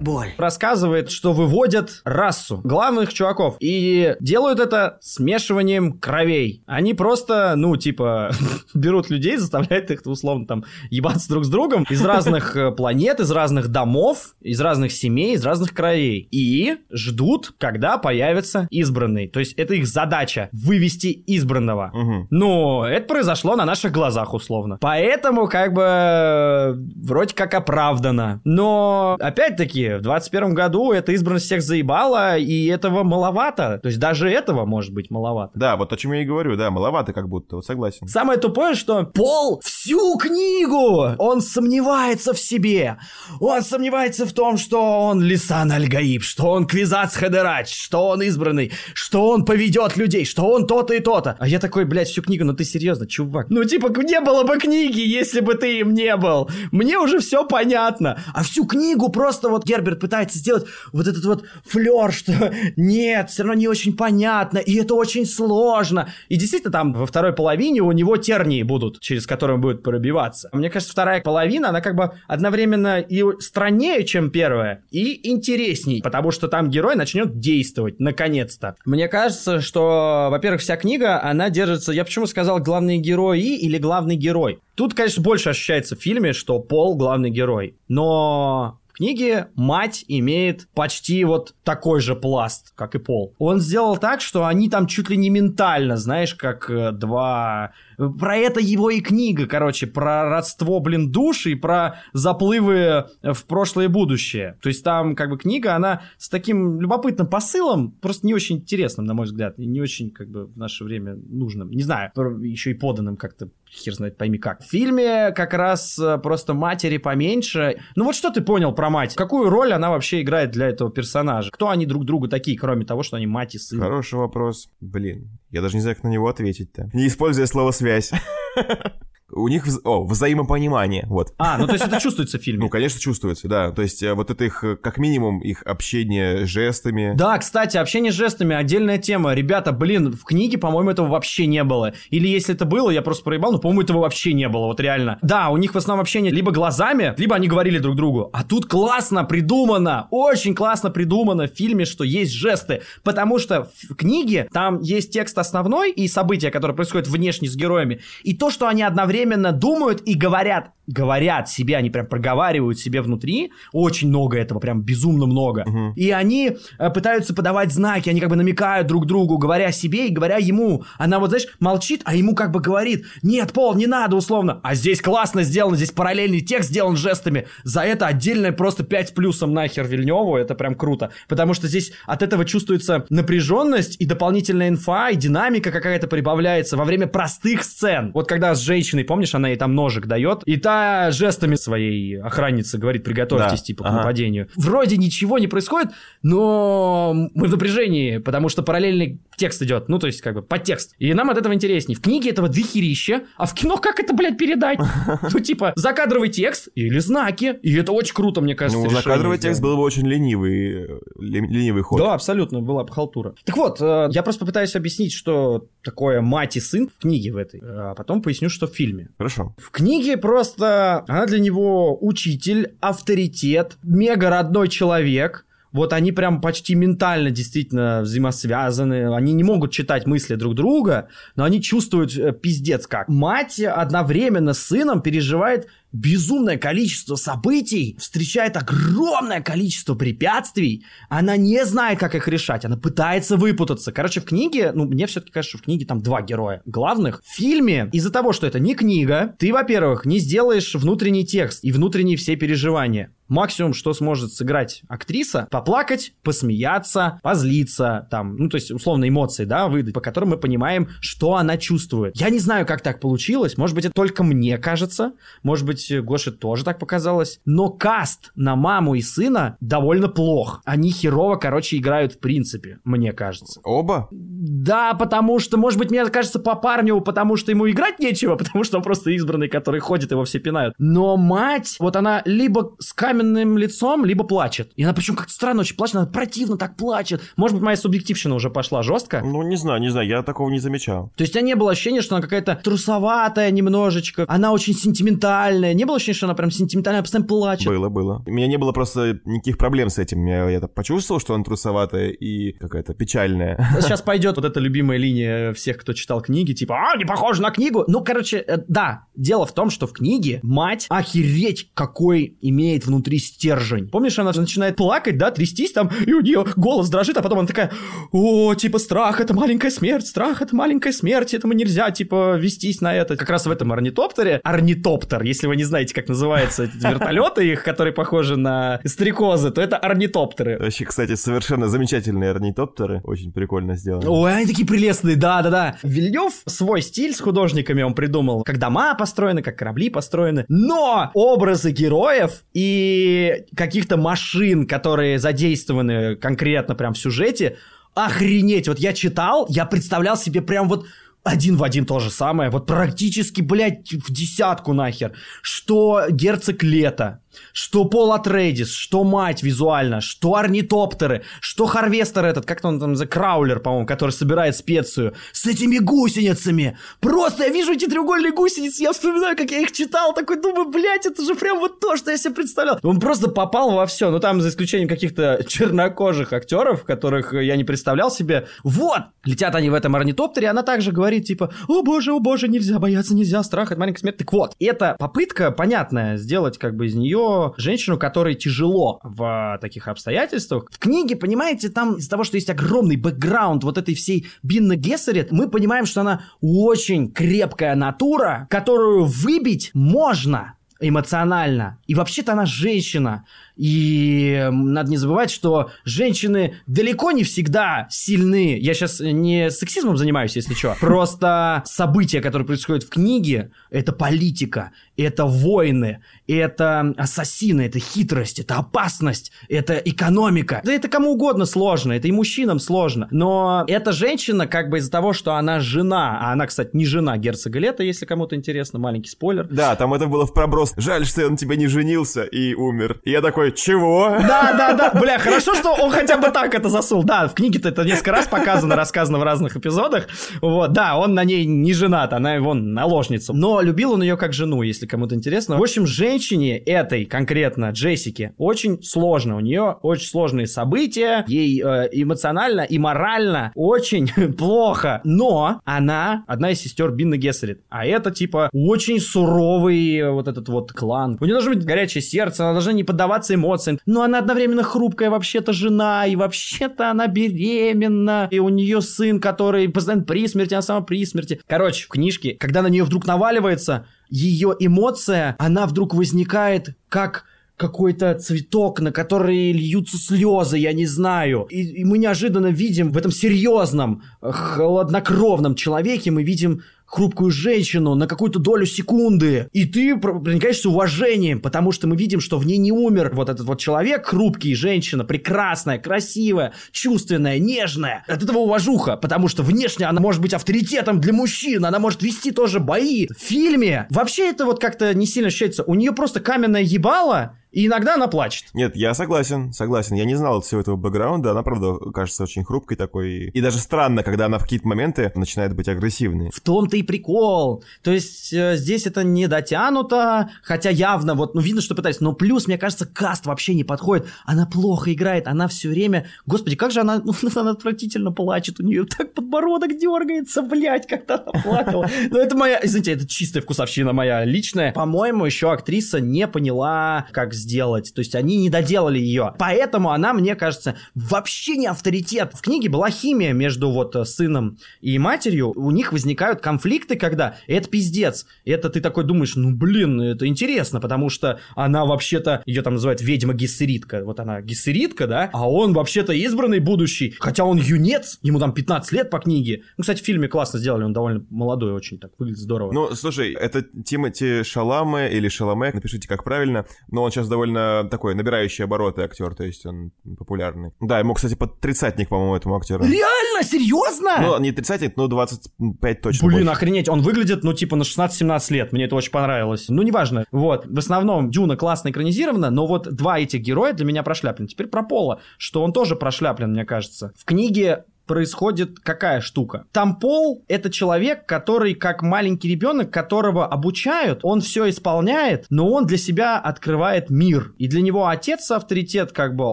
Speaker 5: Боль.
Speaker 1: рассказывает, что выводят расу главных чуваков. И делают это смешиванием кровей. Они просто, ну, типа, берут людей, заставляют их, условно, там, ебаться друг с другом из разных э, планет, из разных домов, из разных семей, из разных кровей. И ждут, когда появится избранный. То есть это их задача — вывести избранного. Ну, это произошло на наших глазах, условно. Поэтому, как бы, э, вроде как оправдано. Но, опять-таки, в 21 году эта избранность всех заебала, и этого маловато. То есть даже этого может быть маловато.
Speaker 2: Да, вот о чем я и говорю, да, маловато как будто, вот согласен.
Speaker 1: Самое тупое, что Пол всю книгу он сомневается в себе. Он сомневается в том, что он Лисан Аль-Гаиб, что он Квизац Хадерач, что он избранный, что он поведет людей, что он то-то и то-то. А я такой, блядь, всю книгу, ну ты серьезно, чувак? Ну типа, не было бы книги, если бы ты им не был. Мне уже все понятно. А всю книгу просто вот Герберт Герберт пытается сделать вот этот вот флер, что нет, все равно не очень понятно, и это очень сложно. И действительно там во второй половине у него тернии будут, через которые он будет пробиваться. Мне кажется, вторая половина, она как бы одновременно и страннее, чем первая, и интересней, потому что там герой начнет действовать, наконец-то. Мне кажется, что, во-первых, вся книга, она держится, я почему сказал главные герои или главный герой. Тут, конечно, больше ощущается в фильме, что Пол главный герой. Но книге мать имеет почти вот такой же пласт, как и Пол. Он сделал так, что они там чуть ли не ментально, знаешь, как э, два... Про это его и книга, короче, про родство, блин, душ и про заплывы в прошлое и будущее. То есть там как бы книга, она с таким любопытным посылом, просто не очень интересным, на мой взгляд, и не очень как бы в наше время нужным. Не знаю, еще и поданным как-то хер знает пойми как. В фильме как раз э, просто матери поменьше. Ну вот что ты понял про мать? Какую роль она вообще играет для этого персонажа? Кто они друг другу такие, кроме того, что они мать и сын?
Speaker 2: Хороший вопрос. Блин, я даже не знаю, как на него ответить-то. Не используя слово «связь». У них вз... о, взаимопонимание, вот.
Speaker 1: А, ну то есть это чувствуется в фильме?
Speaker 2: Ну, конечно, чувствуется, да. То есть э, вот это их, э, как минимум, их общение жестами.
Speaker 1: Да, кстати, общение жестами отдельная тема. Ребята, блин, в книге, по-моему, этого вообще не было. Или если это было, я просто проебал, но, по-моему, этого вообще не было, вот реально. Да, у них в основном общение либо глазами, либо они говорили друг другу. А тут классно придумано, очень классно придумано в фильме, что есть жесты. Потому что в книге там есть текст основной и события, которые происходят внешне с героями. И то, что они одновременно одновременно думают и говорят, говорят себе, они прям проговаривают себе внутри, очень много этого, прям безумно много. Угу. И они э, пытаются подавать знаки, они как бы намекают друг другу, говоря себе и говоря ему. Она вот, знаешь, молчит, а ему как бы говорит, нет, Пол, не надо, условно. А здесь классно сделано, здесь параллельный текст сделан жестами. За это отдельное просто 5 плюсом нахер Вильневу, это прям круто. Потому что здесь от этого чувствуется напряженность и дополнительная инфа, и динамика какая-то прибавляется во время простых сцен. Вот когда с женщиной помнишь, она ей там ножик дает, и та жестами своей охранницы говорит, приготовьтесь, да. типа, к ага. нападению. Вроде ничего не происходит, но мы в напряжении, потому что параллельный текст идет, ну, то есть, как бы, подтекст. И нам от этого интересней. В книге этого дохерища, а в кино как это, блядь, передать? Ну, типа, закадровый текст или знаки, и это очень круто, мне кажется, Ну,
Speaker 2: закадровый текст был бы очень ленивый, ленивый ход.
Speaker 1: Да, абсолютно, была бы халтура. Так вот, э, я просто попытаюсь объяснить, что такое мать и сын в книге в этой, а потом поясню, что в фильме.
Speaker 2: Хорошо.
Speaker 1: В книге просто она для него учитель, авторитет, мега родной человек, вот они прям почти ментально действительно взаимосвязаны. Они не могут читать мысли друг друга, но они чувствуют э, пиздец как. Мать одновременно с сыном переживает безумное количество событий, встречает огромное количество препятствий, она не знает, как их решать, она пытается выпутаться. Короче, в книге, ну, мне все-таки кажется, что в книге там два героя главных. В фильме, из-за того, что это не книга, ты, во-первых, не сделаешь внутренний текст и внутренние все переживания. Максимум, что сможет сыграть актриса, поплакать, посмеяться, позлиться, там, ну, то есть, условно, эмоции, да, выдать, по которым мы понимаем, что она чувствует. Я не знаю, как так получилось, может быть, это только мне кажется, может быть, быть, Гоше тоже так показалось. Но каст на маму и сына довольно плох. Они херово, короче, играют в принципе, мне кажется.
Speaker 2: Оба?
Speaker 1: Да, потому что, может быть, мне кажется, по парню, потому что ему играть нечего, потому что он просто избранный, который ходит, его все пинают. Но мать, вот она либо с каменным лицом, либо плачет. И она причем как-то странно очень плачет, она противно так плачет. Может быть, моя субъективщина уже пошла жестко?
Speaker 2: Ну, не знаю, не знаю, я такого не замечал.
Speaker 1: То есть у тебя не было ощущения, что она какая-то трусоватая немножечко, она очень сентиментальная, не было ощущения, что она прям сентиментальная, постоянно плачет?
Speaker 2: Было, было. У меня не было просто никаких проблем с этим. Я, я почувствовал, что она трусоватая и какая-то печальная.
Speaker 1: Сейчас пойдет вот эта любимая линия всех, кто читал книги, типа, а, не похоже на книгу. Ну, короче, э, да, дело в том, что в книге мать охереть какой имеет внутри стержень. Помнишь, она начинает плакать, да, трястись там, и у нее голос дрожит, а потом она такая, о, типа, страх — это маленькая смерть, страх — это маленькая смерть, этому нельзя, типа, вестись на это. Как раз в этом орнитоптере, орнитоптер, если вы не знаете, как называются эти вертолеты их, которые похожи на стрекозы, то это орнитоптеры.
Speaker 2: Вообще, кстати, совершенно замечательные орнитоптеры. Очень прикольно сделаны.
Speaker 1: Ой, они такие прелестные, да-да-да. Вильнев свой стиль с художниками он придумал, как дома построены, как корабли построены. Но образы героев и каких-то машин, которые задействованы конкретно прям в сюжете, охренеть. Вот я читал, я представлял себе прям вот один в один то же самое, вот практически, блядь, в десятку нахер, что герцог Лето, что Пол Атрейдис, что мать визуально, что орнитоптеры, что Харвестер этот, как он там, за Краулер, по-моему, который собирает специю, с этими гусеницами. Просто я вижу эти треугольные гусеницы, я вспоминаю, как я их читал, такой думаю, блядь, это же прям вот то, что я себе представлял. Он просто попал во все, ну там за исключением каких-то чернокожих актеров, которых я не представлял себе. Вот, летят они в этом орнитоптере, она также говорит, типа, о боже, о боже, нельзя бояться, нельзя, страх от маленькой смерти. Так вот, это попытка, понятная, сделать как бы из нее женщину, которой тяжело в таких обстоятельствах. В книге, понимаете, там из-за того, что есть огромный бэкграунд вот этой всей Бинны Гессерит, мы понимаем, что она очень крепкая натура, которую выбить можно эмоционально. И вообще-то она женщина. И надо не забывать, что женщины далеко не всегда сильны. Я сейчас не сексизмом занимаюсь, если что. Просто события, которые происходят в книге, это политика, это войны, это ассасины, это хитрость, это опасность, это экономика. Да это кому угодно сложно, это и мужчинам сложно. Но эта женщина, как бы из-за того, что она жена, а она, кстати, не жена герцога Лета, если кому-то интересно, маленький спойлер.
Speaker 2: Да, там это было в проброс. Жаль, что я на тебя не женился и умер. И я такой, чего?
Speaker 1: Да, да, да. Бля, хорошо, что он хотя бы так это засул. Да, в книге-то это несколько раз показано, рассказано в разных эпизодах. Вот, да, он на ней не женат, она его наложница. Но любил он ее как жену, если кому-то интересно. В общем, женщине этой конкретно, Джессике, очень сложно. У нее очень сложные события, ей э, эмоционально и морально очень плохо. Но она одна из сестер Бинна Гессерит. А это типа очень суровый э, вот этот вот клан. У нее должно быть горячее сердце, она должна не поддаваться эмоциям. Но она одновременно хрупкая вообще-то жена, и вообще-то она беременна. И у нее сын, который постоянно при смерти, она сама при смерти. Короче, в книжке, когда на нее вдруг наваливается, ее эмоция, она вдруг возникает как какой-то цветок, на который льются слезы, я не знаю. И, и мы неожиданно видим в этом серьезном, хладнокровном человеке, мы видим хрупкую женщину на какую-то долю секунды. И ты проникаешься уважением, потому что мы видим, что в ней не умер вот этот вот человек, хрупкий, женщина, прекрасная, красивая, чувственная, нежная. От этого уважуха, потому что внешне она может быть авторитетом для мужчин, она может вести тоже бои. В фильме вообще это вот как-то не сильно ощущается. У нее просто каменное ебало, и иногда она плачет.
Speaker 2: Нет, я согласен, согласен. Я не знал всего этого бэкграунда. Она, правда, кажется очень хрупкой такой. И даже странно, когда она в какие-то моменты начинает быть агрессивной.
Speaker 1: В том-то и прикол. То есть э, здесь это не дотянуто, хотя явно вот, ну, видно, что пытается. Но плюс, мне кажется, каст вообще не подходит. Она плохо играет, она все время... Господи, как же она, ну, она отвратительно плачет. У нее так подбородок дергается, блядь, когда она плакала. Ну, это моя, извините, это чистая вкусовщина моя личная. По-моему, еще актриса не поняла, как сделать. То есть они не доделали ее. Поэтому она, мне кажется, вообще не авторитет. В книге была химия между вот э, сыном и матерью. У них возникают конфликты, когда это пиздец. Это ты такой думаешь, ну блин, это интересно, потому что она вообще-то, ее там называют ведьма гессеритка. Вот она гессеритка, да? А он вообще-то избранный будущий. Хотя он юнец, ему там 15 лет по книге. Ну, кстати, в фильме классно сделали, он довольно молодой очень, так выглядит здорово.
Speaker 2: Ну, слушай, это Тимати Шаламе или Шаламе, напишите как правильно, но он сейчас довольно такой набирающий обороты актер, то есть он популярный. Да, ему, кстати, под тридцатник, по-моему, этому актеру.
Speaker 1: Реально? Серьезно?
Speaker 2: Ну, не тридцатник, но 25 точно
Speaker 1: Блин,
Speaker 2: больше.
Speaker 1: охренеть, он выглядит, ну, типа, на 16-17 лет. Мне это очень понравилось. Ну, неважно. Вот. В основном Дюна классно экранизирована, но вот два этих героя для меня прошляплены. Теперь про Пола, что он тоже прошляплен, мне кажется. В книге происходит какая штука? Там Пол — это человек, который как маленький ребенок, которого обучают, он все исполняет, но он для себя открывает мир. И для него отец авторитет как бы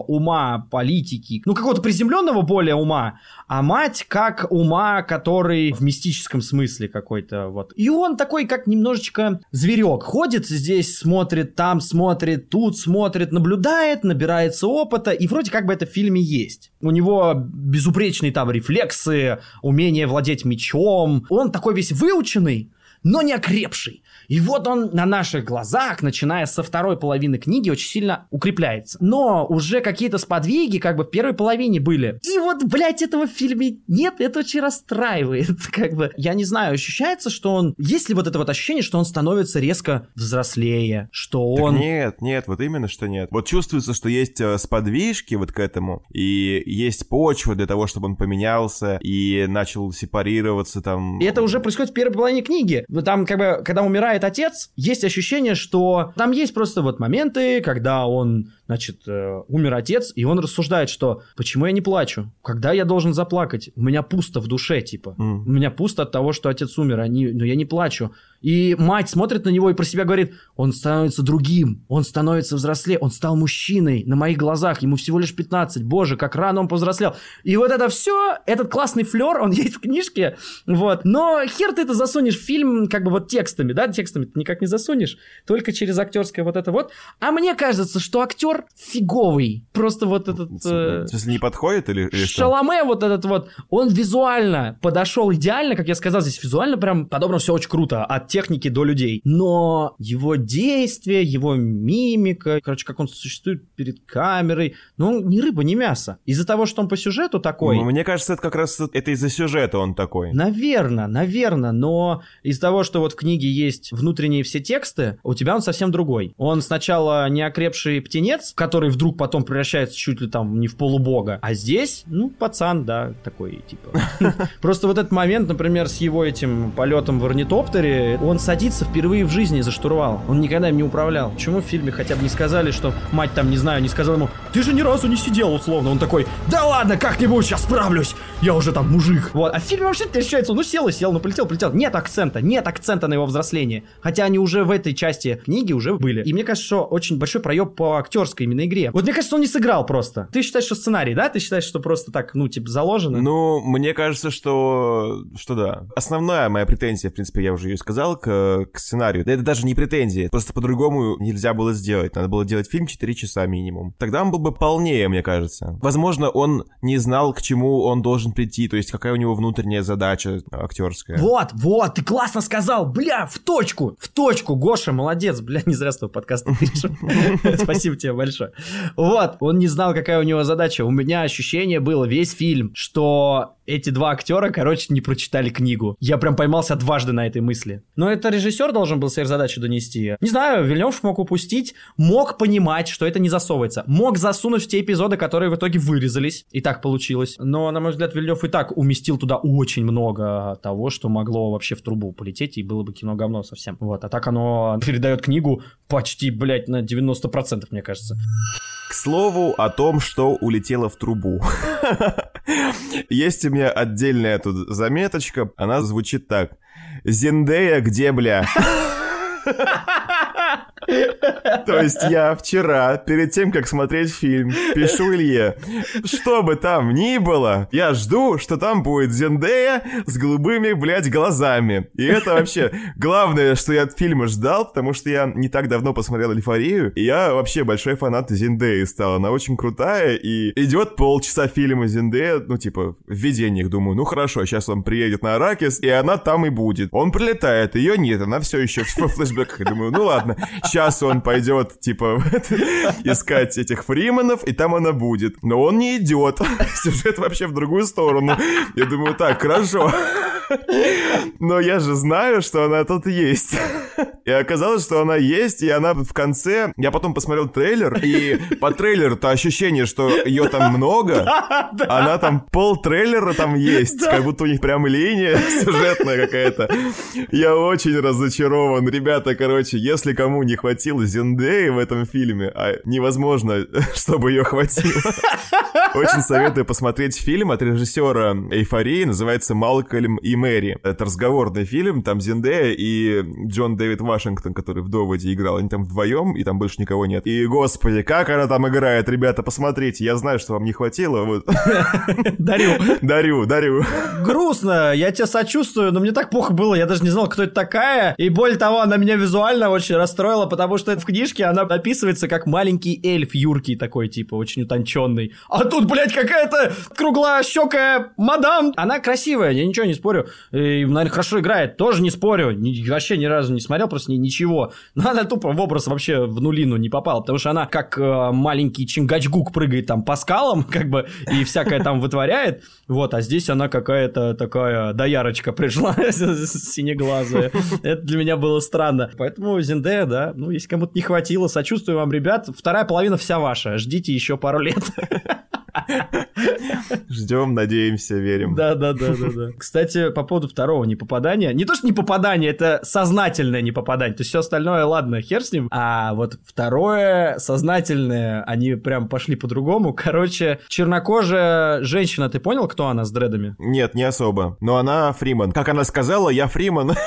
Speaker 1: ума, политики, ну какого-то приземленного более ума, а мать как ума, который в мистическом смысле какой-то вот. И он такой как немножечко зверек. Ходит здесь, смотрит, там смотрит, тут смотрит, наблюдает, набирается опыта, и вроде как бы это в фильме есть. У него безупречный там рефлексы, умение владеть мечом. Он такой весь выученный, но не окрепший. И вот он на наших глазах, начиная со второй половины книги, очень сильно укрепляется. Но уже какие-то сподвиги как бы в первой половине были. И вот, блядь, этого в фильме нет, это очень расстраивает. Как бы, я не знаю, ощущается, что он... Есть ли вот это вот ощущение, что он становится резко взрослее, что
Speaker 2: Так
Speaker 1: он...
Speaker 2: нет, нет, вот именно что нет. Вот чувствуется, что есть э, сподвижки вот к этому, и есть почва для того, чтобы он поменялся и начал сепарироваться там.
Speaker 1: И это уже происходит в первой половине книги. Там, как бы, когда умирает отец, есть ощущение, что там есть просто вот моменты, когда он значит, э, умер отец, и он рассуждает, что почему я не плачу? Когда я должен заплакать? У меня пусто в душе, типа.
Speaker 2: М.
Speaker 1: У меня пусто от того, что отец умер, а не- но я не плачу. И мать смотрит на него и про себя говорит, он становится другим, он становится взрослее, он стал мужчиной на моих глазах, ему всего лишь 15, боже, как рано он повзрослел. И вот это все, этот классный флер, он есть в книжке, вот. Но хер ты это засунешь в фильм, как бы вот текстами, да, текстами ты никак не засунешь, только через актерское вот это вот. А мне кажется, что актер фиговый, просто вот этот... э,
Speaker 2: В смысле, не подходит или, или?
Speaker 1: Шаломе вот этот вот, он визуально подошел идеально, как я сказал, здесь визуально прям подобрано все очень круто, от техники до людей. Но его действия, его мимика, короче, как он существует перед камерой, ну, он ни рыба, ни мясо. Из-за того, что он по сюжету такой...
Speaker 2: Ну, Мне кажется, это как раз это из-за сюжета он такой.
Speaker 1: Наверно, наверно, но из того, что вот в книге есть внутренние все тексты, у тебя он совсем другой. Он сначала неокрепший птенец, который вдруг потом превращается чуть ли там не в полубога, а здесь, ну, пацан, да, такой, типа. Просто вот этот момент, например, с его этим полетом в орнитоптере, он садится впервые в жизни за штурвал. Он никогда им не управлял. Почему в фильме хотя бы не сказали, что мать там, не знаю, не сказала ему, ты же ни разу не сидел, условно. Он такой, да ладно, как-нибудь сейчас справлюсь, я уже там мужик. Вот. А в фильме вообще не ощущается, ну сел и сел, ну полетел, полетел. Нет акцента, нет акцента на его взросление. Хотя они уже в этой части книги уже были. И мне кажется, что очень большой проеб по актерской именно игре. Вот мне кажется, он не сыграл просто. Ты считаешь, что сценарий, да? Ты считаешь, что просто так, ну, типа, заложено?
Speaker 2: Ну, мне кажется, что, что да. Основная моя претензия, в принципе, я уже ее сказал, к, к сценарию. Да это даже не претензия, просто по-другому нельзя было сделать. Надо было делать фильм 4 часа минимум. Тогда он был бы полнее, мне кажется. Возможно, он не знал, к чему он должен прийти, то есть какая у него внутренняя задача актерская.
Speaker 1: Вот, вот, ты классно сказал, бля, в точку, в точку, Гоша, молодец, бля, не зря с тобой подкаст пишем. Спасибо тебе большое. Вот, он не знал, какая у него задача. У меня ощущение было весь фильм, что эти два актера, короче, не прочитали книгу. Я прям поймался дважды на этой мысли. Но это режиссер должен был своих задачу донести. Не знаю, Вильнев мог упустить, мог понимать, что это не засовывается. Мог засунуть в те эпизоды, которые в итоге вырезались. И так получилось. Но, на мой взгляд, Вильнев и так уместил туда очень много того, что могло вообще в трубу полететь, и было бы кино говно совсем. Вот, а так оно передает книгу почти, блядь, на 90%, мне кажется.
Speaker 2: К слову о том, что улетело в трубу. Есть у меня отдельная тут заметочка. Она звучит так. Зендея где, бля? То есть я вчера, перед тем, как смотреть фильм, пишу Илье, что бы там ни было, я жду, что там будет Зендея с голубыми, блядь, глазами. И это вообще главное, что я от фильма ждал, потому что я не так давно посмотрел «Эйфорию», и я вообще большой фанат Зендеи стал. Она очень крутая, и идет полчаса фильма Зендея, ну, типа, в видениях, думаю, ну, хорошо, сейчас он приедет на Аракис, и она там и будет. Он прилетает, ее нет, она все еще в флешбеках. Думаю, ну, ладно, сейчас он пойдет, типа, искать этих фриманов, и там она будет. Но он не идет. Сюжет вообще в другую сторону. Я думаю, так, хорошо. Но я же знаю, что она тут есть. И оказалось, что она есть, и она в конце... Я потом посмотрел трейлер, и по трейлеру-то ощущение, что ее там много. Она там пол трейлера там есть. Как будто у них прям линия сюжетная какая-то. Я очень разочарован. Ребята, короче, если кому не хватило Зендеи в этом фильме, а невозможно, чтобы ее хватило. Очень советую посмотреть фильм от режиссера «Эйфории», называется «Малкольм и Мэри». Это разговорный фильм, там Зендея и Джон Дэвид Вашингтон, который в «Доводе» играл. Они там вдвоем, и там больше никого нет. И, господи, как она там играет, ребята, посмотрите. Я знаю, что вам не хватило. Вот.
Speaker 1: Дарю.
Speaker 2: Дарю, дарю.
Speaker 1: Грустно, я тебя сочувствую, но мне так плохо было, я даже не знал, кто это такая. И более того, она меня визуально очень расстроила, потому что в книжке она описывается как маленький эльф юркий такой, типа, очень утонченный. А тут, блядь, какая-то круглощекая мадам. Она красивая, я ничего не спорю. И, наверное, хорошо играет, тоже не спорю. Ни- вообще ни разу не смотрел, просто ни- ничего. Но она тупо в образ вообще в нулину не попала, потому что она как э, маленький чингачгук прыгает там по скалам, как бы, и всякое там вытворяет. Вот, а здесь она какая-то такая доярочка пришла, синеглазая. Это для меня было странно. Поэтому Зендея, да, ну, если кому-то не хватило, сочувствую вам, ребят. Вторая половина вся ваша. Ждите еще пару лет.
Speaker 2: Ждем, надеемся, верим.
Speaker 1: Да, да, да, да, да. Кстати, по поводу второго непопадания. Не то, что непопадание, это сознательное непопадание. То есть все остальное, ладно, хер с ним. А вот второе сознательное, они прям пошли по-другому. Короче, чернокожая женщина, ты понял, кто она с дредами?
Speaker 2: Нет, не особо. Но она Фриман. Как она сказала, я Фриман.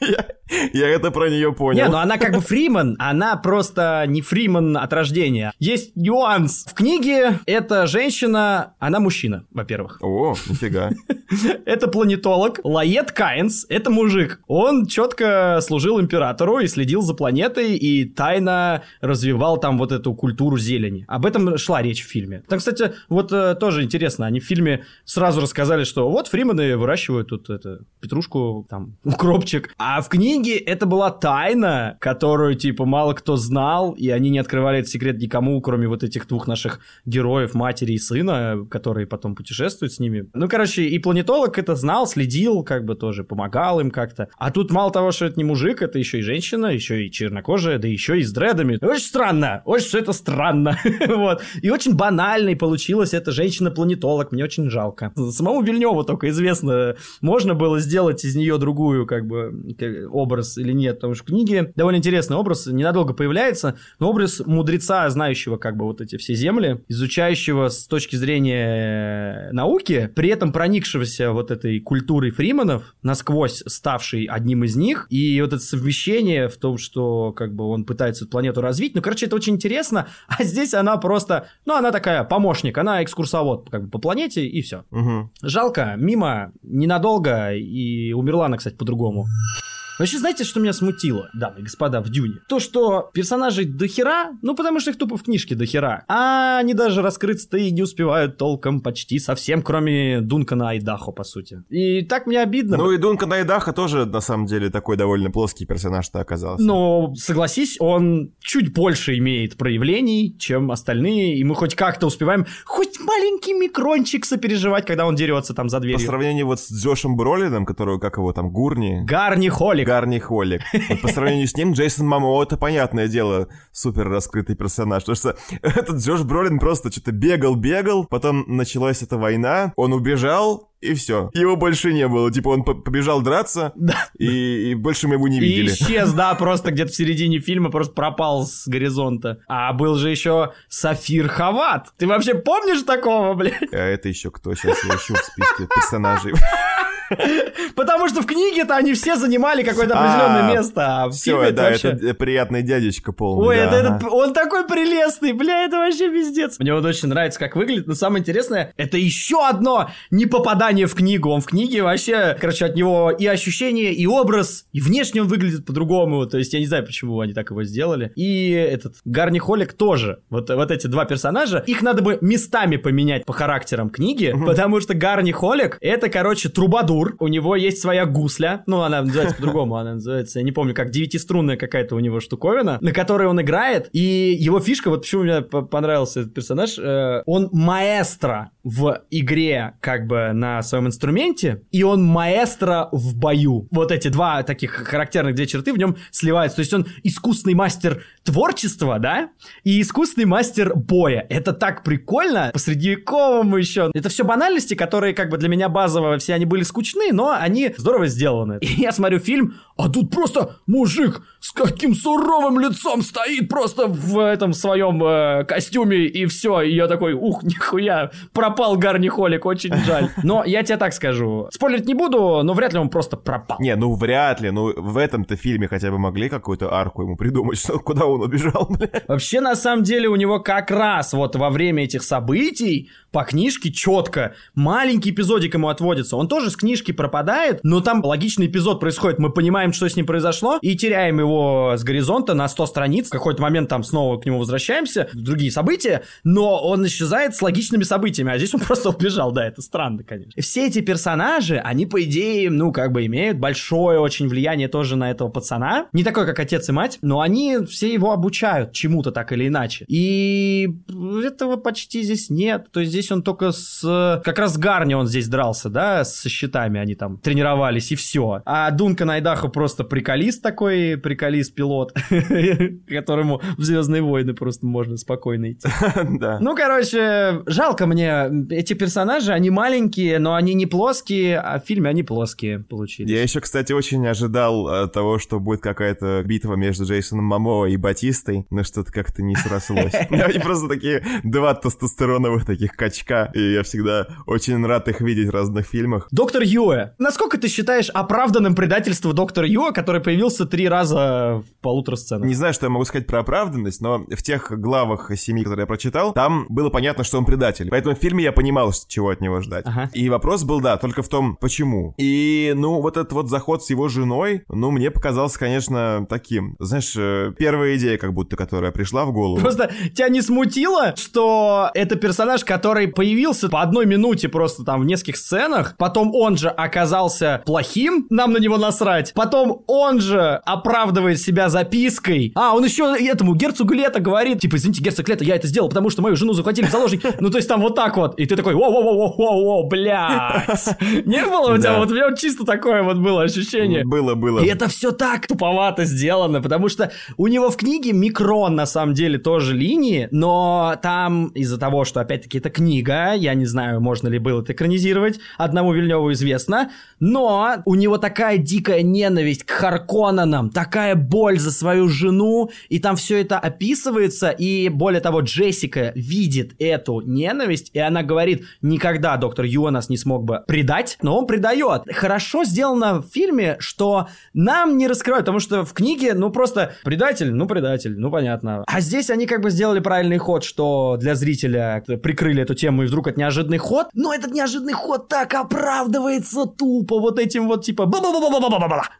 Speaker 2: Я, я это про нее понял.
Speaker 1: Не, ну она как бы Фриман, она просто не Фриман от рождения. Есть нюанс. В книге эта женщина, она мужчина, во-первых.
Speaker 2: О, нифига.
Speaker 1: Это планетолог. Лает Кайнс, это мужик. Он четко служил императору и следил за планетой и тайно развивал там вот эту культуру зелени. Об этом шла речь в фильме. Там, кстати, вот э, тоже интересно, они в фильме сразу рассказали, что вот фриманы выращивают тут это, петрушку, там, укропчик. А в книге это была тайна, которую, типа, мало кто знал, и они не открывали этот секрет никому, кроме вот этих двух наших героев, матери и сына, которые потом путешествуют с ними. Ну, короче, и планетолог это знал, следил, как бы тоже помогал им как-то. А тут мало того, что это не мужик, это еще и женщина, еще и чернокожая, да еще и с дредами. Очень странно, очень все это странно. вот. И очень банальной получилась эта женщина-планетолог, мне очень жалко. Самому Вильневу только известно, можно было сделать из нее другую, как бы, образ или нет, потому что в книге довольно интересный образ, ненадолго появляется, но образ мудреца, знающего как бы вот эти все земли, изучающего с точки зрения э, науки, при этом проникшегося вот этой культурой фриманов, насквозь ставший одним из них, и вот это совмещение в том, что как бы он пытается эту планету развить, ну, короче, это очень интересно, а здесь она просто, ну, она такая помощник, она экскурсовод как бы по планете, и все.
Speaker 2: Угу.
Speaker 1: Жалко, мимо, ненадолго, и умерла она, кстати, по-другому. Вообще, знаете, что меня смутило, дамы и господа, в Дюне? То, что персонажей до хера, ну, потому что их тупо в книжке до хера, а они даже раскрыться-то и не успевают толком почти совсем, кроме Дункана Айдахо, по сути. И так мне обидно.
Speaker 2: Ну и Дункан Айдаха тоже, на самом деле, такой довольно плоский персонаж-то оказался.
Speaker 1: Но, согласись, он чуть больше имеет проявлений, чем остальные, и мы хоть как-то успеваем хоть маленький микрончик сопереживать, когда он дерется там за
Speaker 2: По
Speaker 1: дверью.
Speaker 2: сравнению вот с Джошем Бролином, которого, как его там, Гурни...
Speaker 1: Гарни Холик.
Speaker 2: Гарни Холлик. Вот по сравнению с ним, Джейсон Мамо, это понятное дело, супер раскрытый персонаж. Потому что этот Джош Бролин просто что-то бегал-бегал, потом началась эта война, он убежал, и все. Его больше не было. Типа он по- побежал драться, и, и больше мы его не
Speaker 1: И
Speaker 2: видели.
Speaker 1: исчез, да, просто где-то в середине фильма просто пропал с горизонта. А был же еще Сафир Хават. Ты вообще помнишь такого, блядь?
Speaker 2: А это еще кто? Сейчас я ищу в списке персонажей.
Speaker 1: Потому что в книге-то они все занимали какое-то определенное
Speaker 2: А,
Speaker 1: место, а
Speaker 2: Все, да, это приятный дядечка полный.
Speaker 1: Ой, это, он такой прелестный, бля, это вообще пиздец. Мне вот очень нравится, как выглядит, но самое интересное, это еще одно не попадание в книгу. Он в книге вообще, короче, от него и ощущение, и образ, и внешне он выглядит по-другому. То есть я не знаю, почему они так его сделали. И этот Гарни Холик тоже. Вот, вот эти два персонажа, их надо бы местами поменять по характерам книги, потому что Гарни Холик это, короче, трубадур. У него есть своя гусля. Ну, она называется по-другому. Она называется, я не помню, как девятиструнная какая-то у него штуковина, на которой он играет. И его фишка, вот почему мне по- понравился этот персонаж, э, он маэстро в игре как бы на своем инструменте, и он маэстро в бою. Вот эти два таких характерных две черты в нем сливаются. То есть он искусный мастер творчества, да, и искусный мастер боя. Это так прикольно, по средневековому еще. Это все банальности, которые как бы для меня базово, все они были скучны, но они здорово сделаны. И я смотрю фильм, а тут просто мужик с каким суровым лицом стоит просто в этом своем э, костюме, и все. И я такой, ух, нихуя, пропал Гарни Холик, очень жаль. Но я тебе так скажу, спойлерить не буду, но вряд ли он просто пропал.
Speaker 2: Не, ну вряд ли. Ну в этом-то фильме хотя бы могли какую-то арку ему придумать, что куда он убежал, бля.
Speaker 1: Вообще, на самом деле, у него как раз вот во время этих событий по книжке четко маленький эпизодик ему отводится. Он тоже с книжки пропадает, но там логичный эпизод происходит. Мы понимаем, что с ним произошло, и теряем его с горизонта на 100 страниц. В какой-то момент там снова к нему возвращаемся, другие события, но он исчезает с логичными событиями. А здесь он просто убежал, да, это странно, конечно. Все эти персонажи, они, по идее, ну, как бы имеют большое очень влияние тоже на этого пацана. Не такой, как отец и мать, но они все его обучают чему-то так или иначе. И этого почти здесь нет. То есть здесь он только с... Как раз Гарни он здесь дрался, да, со щитами они там тренировались, и все. А Дункан Айдахо просто приколист такой, приколист-пилот, которому в Звездные войны просто можно спокойно идти.
Speaker 2: Да.
Speaker 1: Ну, короче, жалко мне. Эти персонажи, они маленькие, но они не плоские, а в фильме они плоские получились.
Speaker 2: Я еще, кстати, очень ожидал э, того, что будет какая-то битва между Джейсоном Мамо и Батистой, но что-то как-то не срослось. Они просто такие два тестостероновых таких качка, и я всегда очень рад их видеть в разных фильмах.
Speaker 1: Доктор Юэ. Насколько ты считаешь оправданным предательство доктора Юэ, который появился три раза в полутора сценах?
Speaker 2: Не знаю, что я могу сказать про оправданность, но в тех главах семи, которые я прочитал, там было понятно, что он предатель. Поэтому в фильме я понимал, чего от него ждать.
Speaker 1: Ага.
Speaker 2: И вопрос был, да, только в том, почему. И, ну, вот этот вот заход с его женой, ну, мне показался, конечно, таким. Знаешь, э, первая идея, как будто, которая пришла в голову.
Speaker 1: Просто тебя не смутило, что это персонаж, который появился по одной минуте просто там в нескольких сценах, потом он же оказался плохим, нам на него насрать, потом он же оправдывает себя запиской, а, он еще этому герцогу Лето говорит, типа, извините, герцог Лето, я это сделал, потому что мою жену захватили в заложник, ну, то есть там вот так вот, и ты такой, воу-воу-воу-воу-воу, блядь, не было у тебя, вот у меня вот чисто такое вот было ощущение.
Speaker 2: Было, было.
Speaker 1: И это все так туповато сделано, потому что у него в книге микрон, на самом деле, тоже линии, но там из-за того, что, опять-таки, это книга, я не знаю, можно ли было это экранизировать, одному Вильневу известно, но у него такая дикая ненависть к Харконненам, такая боль за свою жену, и там все это описывается, и более того, Джессика видит эту ненависть, и она говорит, никогда доктор Юа нас не смог бы предать, но он предает. Хорошо сделано в фильме, что нам не раскрывают, потому что в книге, ну просто предатель, ну предатель, ну понятно. А здесь они как бы сделали правильный ход, что для зрителя прикрыли эту тему, и вдруг это неожиданный ход, но этот неожиданный ход так оправдывается тупо вот этим вот типа ба-ба-ба-ба-ба-ба-ба. Все.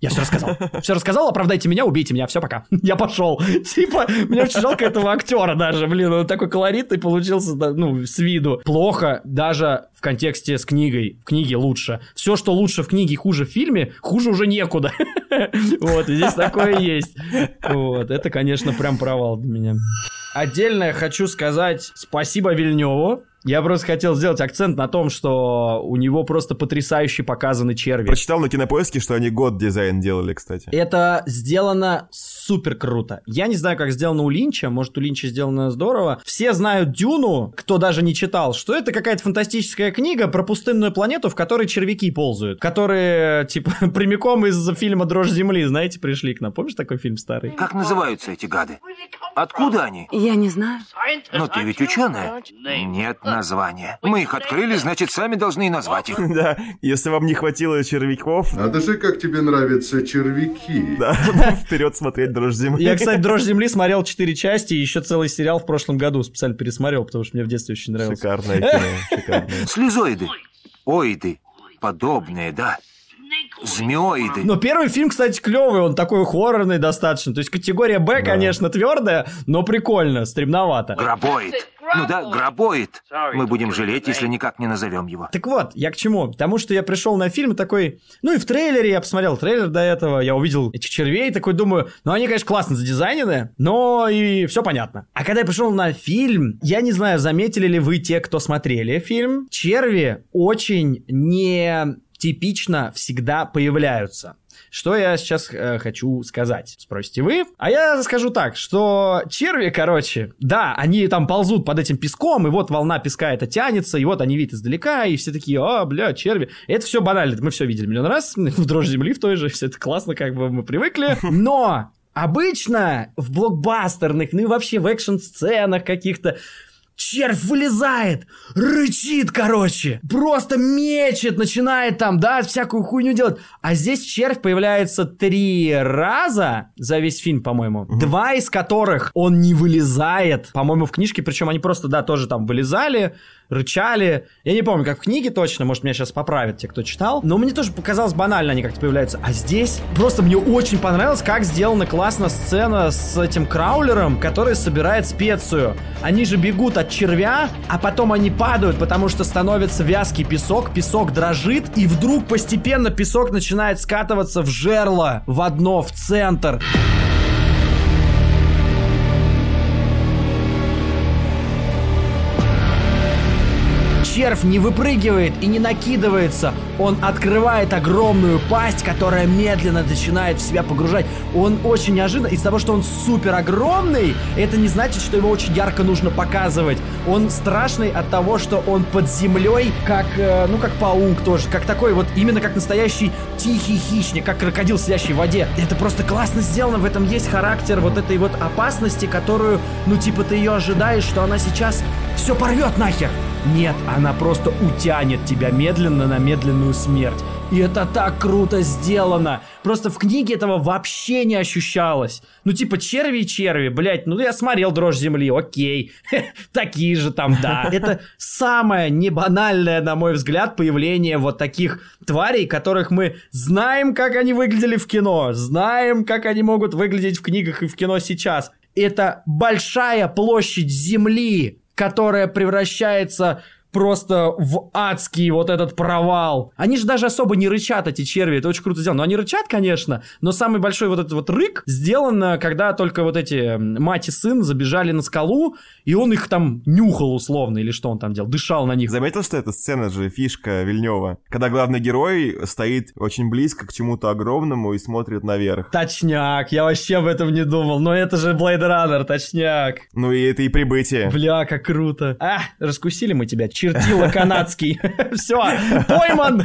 Speaker 1: Я все рассказал. Все рассказал, оправдайте меня, убейте меня, все, пока. Я пошел. Типа, мне очень жалко этого актера даже, блин, он такой колоритный получился, ну, с виду. Плохо даже в контексте с книгой. В книге лучше. Все, что лучше в книге, хуже в фильме, хуже уже некуда. Вот, здесь такое есть. Вот, это, конечно, прям провал для меня. Отдельно я хочу сказать спасибо Вильневу. Я просто хотел сделать акцент на том, что у него просто потрясающе показаны черви.
Speaker 2: Прочитал на кинопоиске, что они год дизайн делали, кстати.
Speaker 1: Это сделано супер круто. Я не знаю, как сделано у Линча, может, у Линча сделано здорово. Все знают Дюну, кто даже не читал, что это какая-то фантастическая книга про пустынную планету, в которой червяки ползают, которые, типа, прямиком из фильма «Дрожь земли», знаете, пришли к нам. Помнишь такой фильм старый?
Speaker 6: Как называются эти гады? Откуда они?
Speaker 7: Я не знаю.
Speaker 6: Но ты ведь ученая. Нет названия. Мы их открыли, значит, сами должны и назвать их.
Speaker 2: Да, если вам не хватило червяков,
Speaker 8: Надо же, как тебе нравятся червяки.
Speaker 2: да, вперед смотреть дрожь земли.
Speaker 1: Я, кстати, «Дрожь земли» смотрел четыре части, и еще целый сериал в прошлом году специально пересмотрел, потому что мне в детстве очень нравился.
Speaker 2: Шикарное кино, шикарное.
Speaker 6: Слезоиды. Оиды. Подобные, да. Змеоиды.
Speaker 1: Но первый фильм, кстати, клевый, он такой хоррорный достаточно. То есть категория Б, конечно, твердая, но прикольно, стремновато.
Speaker 6: Гробоид. Ну да, гробоид. Мы будем жалеть, если никак не назовем его.
Speaker 1: Так вот, я к чему? Потому что я пришел на фильм такой... Ну и в трейлере я посмотрел трейлер до этого, я увидел этих червей, такой думаю, ну они, конечно, классно задизайнены, но и все понятно. А когда я пришел на фильм, я не знаю, заметили ли вы те, кто смотрели фильм, черви очень не типично всегда появляются. Что я сейчас э, хочу сказать? Спросите вы. А я скажу так, что черви, короче, да, они там ползут под этим песком, и вот волна песка это тянется, и вот они видят издалека, и все такие, а, бля, черви. Это все банально, мы все видели миллион раз, в дрожь земли в той же, все это классно, как бы мы привыкли. Но обычно в блокбастерных, ну и вообще в экшн-сценах каких-то, Червь вылезает, рычит, короче, просто мечет, начинает там, да, всякую хуйню делать. А здесь червь появляется три раза за весь фильм, по-моему. Два из которых он не вылезает, по-моему, в книжке, причем они просто, да, тоже там вылезали, рычали. Я не помню, как в книге точно, может, меня сейчас поправят те, кто читал. Но мне тоже показалось банально, они как-то появляются. А здесь просто мне очень понравилось, как сделана классно сцена с этим краулером, который собирает специю. Они же бегут от червя, а потом они падают, потому что становится вязкий песок, песок дрожит, и вдруг постепенно песок начинает скатываться в жерло, в одно, в центр. Червь не выпрыгивает и не накидывается. Он открывает огромную пасть, которая медленно начинает в себя погружать. Он очень неожиданно. Из-за того, что он супер огромный, это не значит, что его очень ярко нужно показывать. Он страшный от того, что он под землей, как, э, ну, как паук тоже. Как такой вот, именно как настоящий тихий хищник, как крокодил, сидящий в воде. Это просто классно сделано. В этом есть характер вот этой вот опасности, которую, ну, типа, ты ее ожидаешь, что она сейчас все порвет нахер. Нет, она просто утянет тебя медленно на медленную смерть. И это так круто сделано. Просто в книге этого вообще не ощущалось. Ну, типа, черви и черви, блядь, ну я смотрел «Дрожь земли», окей. Такие же там, да. Это самое небанальное, на мой взгляд, появление вот таких тварей, которых мы знаем, как они выглядели в кино, знаем, как они могут выглядеть в книгах и в кино сейчас. Это большая площадь земли, которая превращается просто в адский вот этот провал. Они же даже особо не рычат, эти черви, это очень круто сделано. Но они рычат, конечно, но самый большой вот этот вот рык сделан, э, когда только вот эти мать и сын забежали на скалу, и он их там нюхал условно, или что он там делал, дышал на них.
Speaker 2: Заметил, что эта сцена же фишка Вильнева, когда главный герой стоит очень близко к чему-то огромному и смотрит наверх.
Speaker 1: Точняк, я вообще об этом не думал, но это же Blade Runner, точняк.
Speaker 2: Ну и это и прибытие.
Speaker 1: Бля, как круто. А, раскусили мы тебя, чертила канадский. Все, пойман.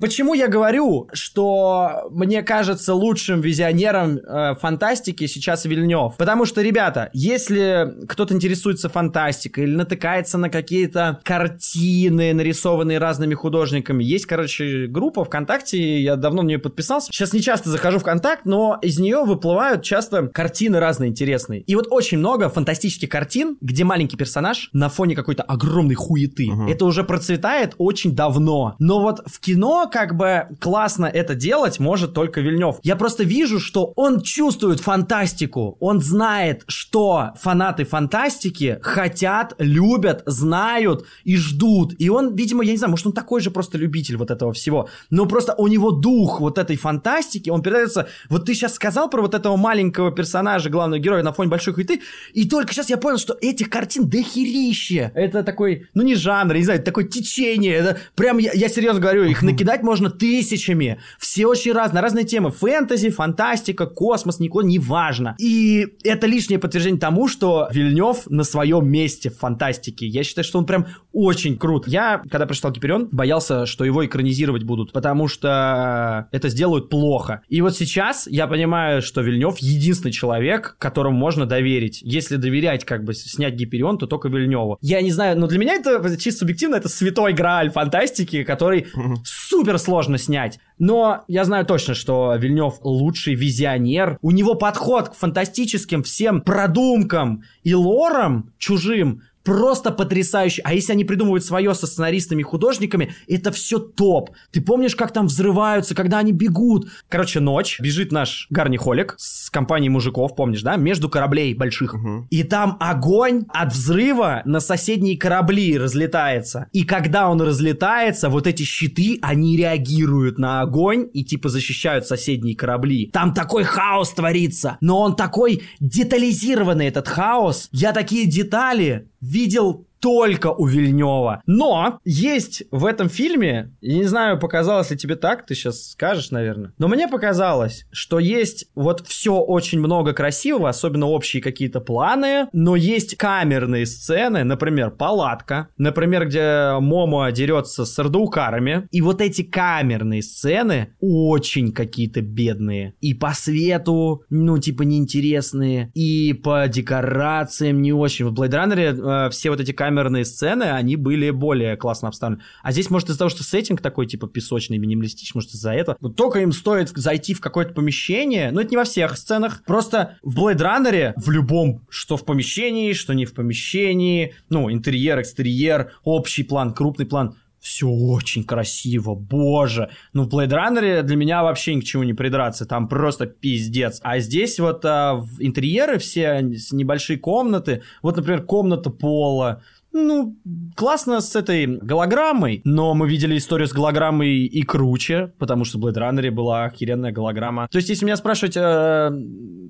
Speaker 1: Почему я говорю, что мне кажется лучшим визионером э, фантастики сейчас Вильнев? Потому что, ребята, если кто-то интересуется фантастикой или натыкается на какие-то картины, нарисованные разными художниками, есть, короче, группа ВКонтакте, я давно на нее подписался. Сейчас не часто захожу в контакт, но из нее выплывают часто картины разные интересные. И вот очень много фантастических картин, где маленький персонаж на фоне какой-то огромной хуеты.
Speaker 2: Мгм.
Speaker 1: Это уже процветает очень давно. Но вот в кино как бы классно это делать может только Вильнев. Я просто вижу, что он чувствует фантастику. Он знает, что фанаты фантастики хотят, любят, знают и ждут. И он, видимо, я не знаю, может он такой же просто любитель вот этого всего. Но просто у него дух вот этой фантастики, он передается... Вот ты сейчас сказал про вот этого маленького персонажа, главного героя на фоне большой хуйты, и только сейчас я понял, что этих картин дохерище. Это такой, ну не жанр, не знаю, такое течение. Это прям, я, я серьезно говорю, их накидать можно тысячами. Все очень разные, разные темы. Фэнтези, фантастика, космос, никуда, неважно. И это лишнее подтверждение тому, что Вильнев на своем месте в фантастике. Я считаю, что он прям очень крут. Я, когда прочитал Гиперион, боялся, что его экранизировать будут, потому что это сделают плохо. И вот сейчас я понимаю, что Вильнев единственный человек, которому можно доверить. Если доверять, как бы, снять Гиперион, то только Вильневу. Я не знаю, но для меня это чисто субъективно, это святой грааль фантастики, который супер сложно снять. Но я знаю точно, что Вильнев лучший визионер. У него подход к фантастическим всем продумкам и лорам чужим просто потрясающий. А если они придумывают свое со сценаристами и художниками, это все топ. Ты помнишь, как там взрываются, когда они бегут? Короче, ночь. Бежит наш Гарни Холик с компанией мужиков, помнишь, да? Между кораблей больших. И там огонь от взрыва на соседние корабли разлетается. И когда он разлетается, вот эти щиты, они реагируют на огонь и типа защищают соседние корабли. Там такой хаос творится. Но он такой детализированный, этот хаос. Я такие детали видел только у Вильнева. Но есть в этом фильме, я не знаю, показалось ли тебе так, ты сейчас скажешь, наверное, но мне показалось, что есть вот все очень много красивого, особенно общие какие-то планы, но есть камерные сцены, например, палатка, например, где Момоа дерется с сардаукарами, и вот эти камерные сцены очень какие-то бедные. И по свету, ну, типа, неинтересные, и по декорациям не очень. В Blade Runner э, все вот эти камерные сцены, они были более классно обставлены. А здесь, может, из-за того, что сеттинг такой, типа, песочный, минималистичный, может, из-за этого. Вот только им стоит зайти в какое-то помещение, ну, это не во всех сценах, просто в Blade Runner, в любом, что в помещении, что не в помещении, ну, интерьер, экстерьер, общий план, крупный план, все очень красиво, боже. Ну, в Blade Runner для меня вообще ни к чему не придраться, там просто пиздец. А здесь вот а, в интерьеры все, небольшие комнаты, вот, например, комната пола, ну, классно с этой голограммой, но мы видели историю с голограммой и круче, потому что в Blade Runner была охеренная голограмма. То есть, если меня спрашивать, э,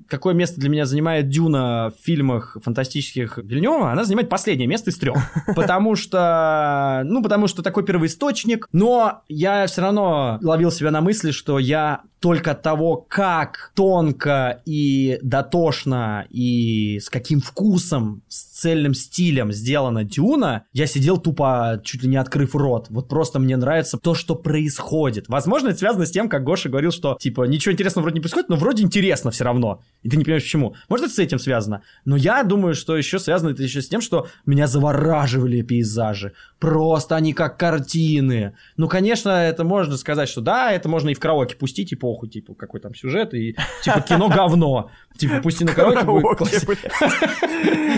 Speaker 1: какое место для меня занимает Дюна в фильмах фантастических Вильнева, она занимает последнее место из трех. Потому что, ну, потому что такой первоисточник, но я все равно ловил себя на мысли, что я только от того, как тонко и дотошно и с каким вкусом, с цельным стилем сделана Дюна, я сидел тупо, чуть ли не открыв рот. Вот просто мне нравится то, что происходит. Возможно, это связано с тем, как Гоша говорил, что, типа, ничего интересного вроде не происходит, но вроде интересно все равно. И ты не понимаешь, почему. Может, это с этим связано. Но я думаю, что еще связано это еще с тем, что меня завораживали пейзажи. Просто они как картины. Ну, конечно, это можно сказать, что да, это можно и в караоке пустить, и похуй, типа, какой там сюжет, и типа кино говно. Типа, пусти на караоке будет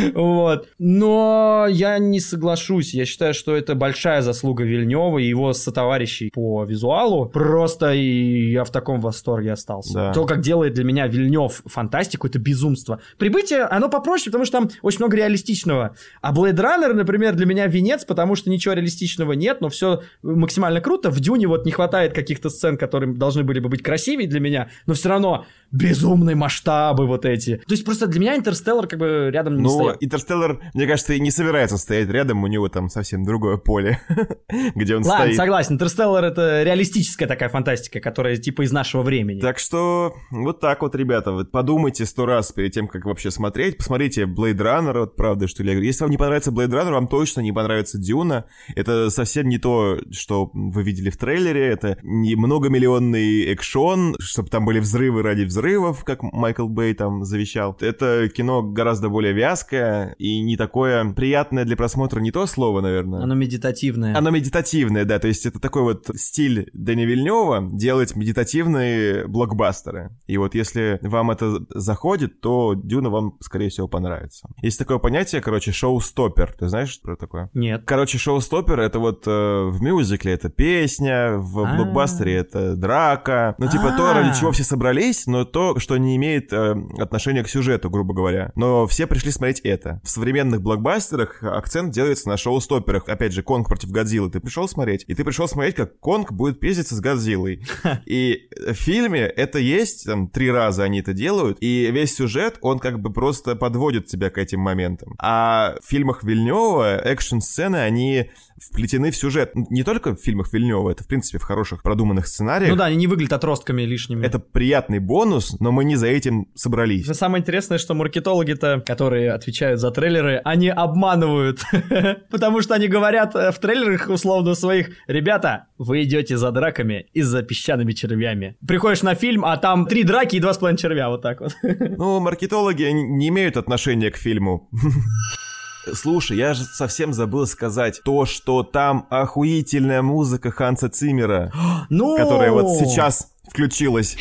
Speaker 1: Вот. Но я не соглашусь. Я считаю, что это большая заслуга Вильнева и его сотоварищей по визуалу. Просто и я в таком восторге остался. То, как делает для меня Вильнев фантастику, это безумство. Прибытие, оно попроще, потому что там очень много реалистичного. А Blade Runner, например, для меня венец, потому что ничего реалистичного нет, но все максимально круто. В Дюне вот не хватает каких-то сцен, которые должны были бы быть красивее для меня, но все равно безумные масштабы вот эти. То есть просто для меня Интерстеллар как бы рядом не
Speaker 2: ну,
Speaker 1: стоит.
Speaker 2: Интерстеллар, мне кажется, и не собирается стоять рядом, у него там совсем другое поле, где он
Speaker 1: Ладно,
Speaker 2: стоит.
Speaker 1: согласен, Интерстеллар это реалистическая такая фантастика, которая типа из нашего времени.
Speaker 2: Так что вот так вот, ребята, вот подумайте сто раз перед тем, как вообще смотреть. Посмотрите Blade Runner, вот правда, что ли. Если вам не понравится Blade Runner, вам точно не понравится Дюна. Это совсем не то, что вы видели в трейлере. Это не многомиллионный экшон, чтобы там были взрывы ради взрывов, как Майкл Бэй там завещал. Это кино гораздо более вязкое и не такое приятное для просмотра, не то слово, наверное.
Speaker 1: Оно медитативное.
Speaker 2: Оно медитативное, да, то есть это такой вот стиль Дэни Вильнева делать медитативные блокбастеры. И вот если вам это заходит, то Дюна вам, скорее всего, понравится. Есть такое понятие, короче, шоу-стоппер. Ты знаешь про такое?
Speaker 1: Нет.
Speaker 2: Короче, шоу-стоппер — это вот э, в мюзикле это песня, в
Speaker 1: А.
Speaker 2: блокбастере это драка. Ну, типа то,
Speaker 1: А.
Speaker 2: ради чего все собрались, но то, что не имеет э, отношения к сюжету, грубо говоря. Но все пришли смотреть это. В современных блокбастерах акцент делается на шоу-стопперах. Опять же, Конг против Годзиллы. Ты пришел смотреть, и ты пришел смотреть, как Конг будет пиздиться с Годзиллой. И в фильме это есть, там, три раза они это делают, и весь сюжет, он как бы просто подводит тебя к этим моментам. А в фильмах Вильнева экшн-сцены, они вплетены в сюжет. Не только в фильмах Вильнева, это, в принципе, в хороших продуманных сценариях.
Speaker 1: Ну да, они не выглядят отростками лишними.
Speaker 2: Это приятный бонус, но мы не за этим собрались.
Speaker 1: Но Самое интересное, что маркетологи-то, которые отвечают за трейлеры, они обманывают. Потому что они говорят э, в трейлерах условно своих, ребята, вы идете за драками и за песчаными червями. Приходишь на фильм, а там три драки и два с половиной червя, вот так вот.
Speaker 2: Ну, маркетологи не имеют отношения к фильму. Слушай, я же совсем забыл сказать то, что там охуительная музыка Ханса Циммера,
Speaker 1: Ну,
Speaker 2: которая вот сейчас включилась.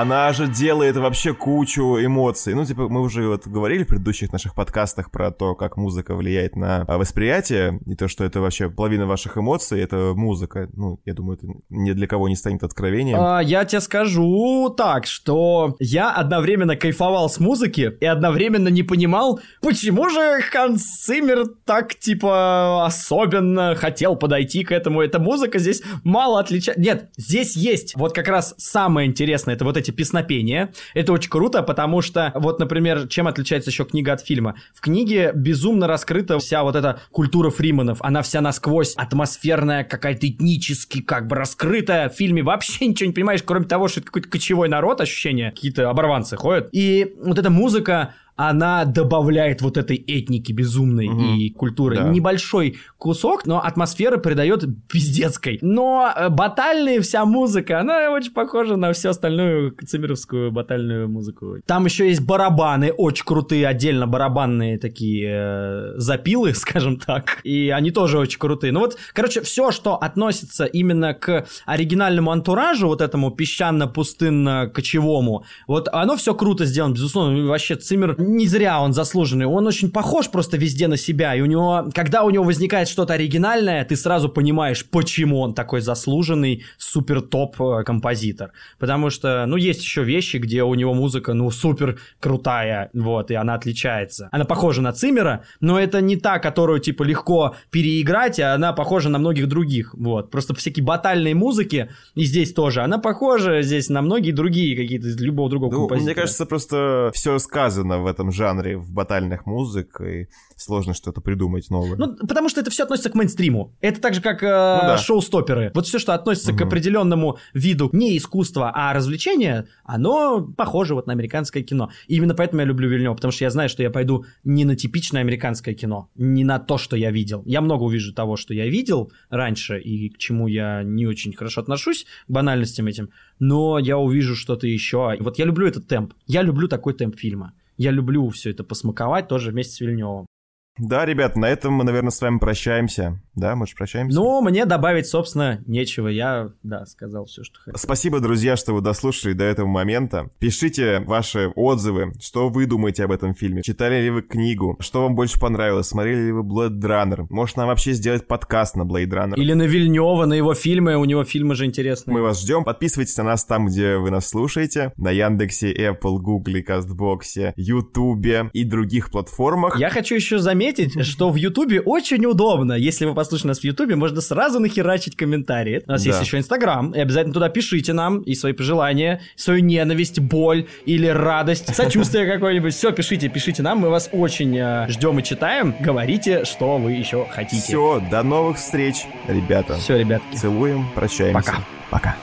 Speaker 2: Она же делает вообще кучу эмоций. Ну, типа, мы уже вот говорили в предыдущих наших подкастах про то, как музыка влияет на а, восприятие, и то, что это вообще половина ваших эмоций, это музыка. Ну, я думаю, это ни для кого не станет откровением.
Speaker 1: А, я тебе скажу так, что я одновременно кайфовал с музыки и одновременно не понимал, почему же Ханс Циммер так, типа, особенно хотел подойти к этому. Эта музыка здесь мало отличается. Нет, здесь есть вот как раз самое интересное, это вот эти песнопения. Это очень круто, потому что, вот, например, чем отличается еще книга от фильма? В книге безумно раскрыта вся вот эта культура фриманов. Она вся насквозь атмосферная, какая-то этнически как бы раскрытая. В фильме вообще ничего не понимаешь, кроме того, что это какой-то кочевой народ, ощущение. Какие-то оборванцы ходят. И вот эта музыка, она добавляет вот этой этники безумной
Speaker 2: Мгм.
Speaker 1: и культуры.
Speaker 2: Да.
Speaker 1: Небольшой кусок, но атмосфера придает пиздецкой. Но э, батальная вся музыка, она очень похожа на всю остальную циммеровскую батальную музыку. Там еще есть барабаны, очень крутые, отдельно барабанные такие э, запилы, скажем так. И они тоже очень крутые. Ну вот, короче, все, что относится именно к оригинальному антуражу, вот этому песчано-пустынно-кочевому, вот оно все круто сделано, безусловно. Вообще, Циммер не зря он заслуженный. Он очень похож просто везде на себя. И у него, когда у него возникает что-то оригинальное, ты сразу понимаешь, почему он такой заслуженный супер-топ э, композитор. Потому что, ну, есть еще вещи, где у него музыка, ну, супер крутая, вот, и она отличается. Она похожа на Циммера, но это не та, которую, типа, легко переиграть, а она похожа на многих других, вот. Просто всякие батальные музыки, и здесь тоже, она похожа здесь на многие другие какие-то из любого другого
Speaker 2: Ну,
Speaker 1: композитора.
Speaker 2: мне кажется, просто все сказано в этом жанре, в батальных музык, и сложно что-то придумать новое.
Speaker 1: Ну, потому что это все относится к мейнстриму. Это так же, как э,
Speaker 2: да.
Speaker 1: шоу-стоперы. Вот все, что относится к
Speaker 2: Мгм.
Speaker 1: определенному виду не искусства, а развлечения, оно похоже вот на американское кино. И именно поэтому я люблю Вильнёва, потому что я знаю, что я пойду не на типичное американское кино, не на то, что я видел. Я много увижу того, что я видел раньше, и к чему я не очень хорошо отношусь, к банальностям этим, но я увижу что-то еще. И Вот я люблю этот темп. Я люблю такой темп фильма. Я люблю все это посмаковать тоже вместе с Вильневым.
Speaker 2: Да, ребят, на этом мы, наверное, с вами прощаемся. Да, мы же прощаемся?
Speaker 1: Ну, мне добавить, собственно, нечего. Я, да, сказал все, что хотел.
Speaker 2: Спасибо, друзья, что вы дослушали до этого момента. Пишите ваши отзывы, что вы думаете об этом фильме. Читали ли вы книгу? Что вам больше понравилось? Смотрели ли вы Blade Runner? Может, нам вообще сделать подкаст на Blade Runner?
Speaker 1: Или на Вильнева, на его фильмы. У него фильмы же интересные.
Speaker 2: Мы вас ждем. Подписывайтесь на нас там, где вы нас слушаете. На Яндексе, Apple, Google, Кастбоксе, Ютубе и других платформах.
Speaker 1: Я хочу еще заметить, что в Ютубе очень удобно. Если вы послушаете нас в Ютубе, можно сразу нахерачить комментарии. У нас
Speaker 2: Да.
Speaker 1: есть еще Инстаграм. И обязательно туда пишите нам и свои пожелания, свою ненависть, боль или радость, сочувствие какое-нибудь. Все, пишите, пишите нам. Мы вас очень э, ждем и читаем. Говорите, что вы еще хотите.
Speaker 2: Все, до новых встреч, ребята.
Speaker 1: Все, ребятки.
Speaker 2: Целуем, прощаемся.
Speaker 1: Пока.
Speaker 2: Пока.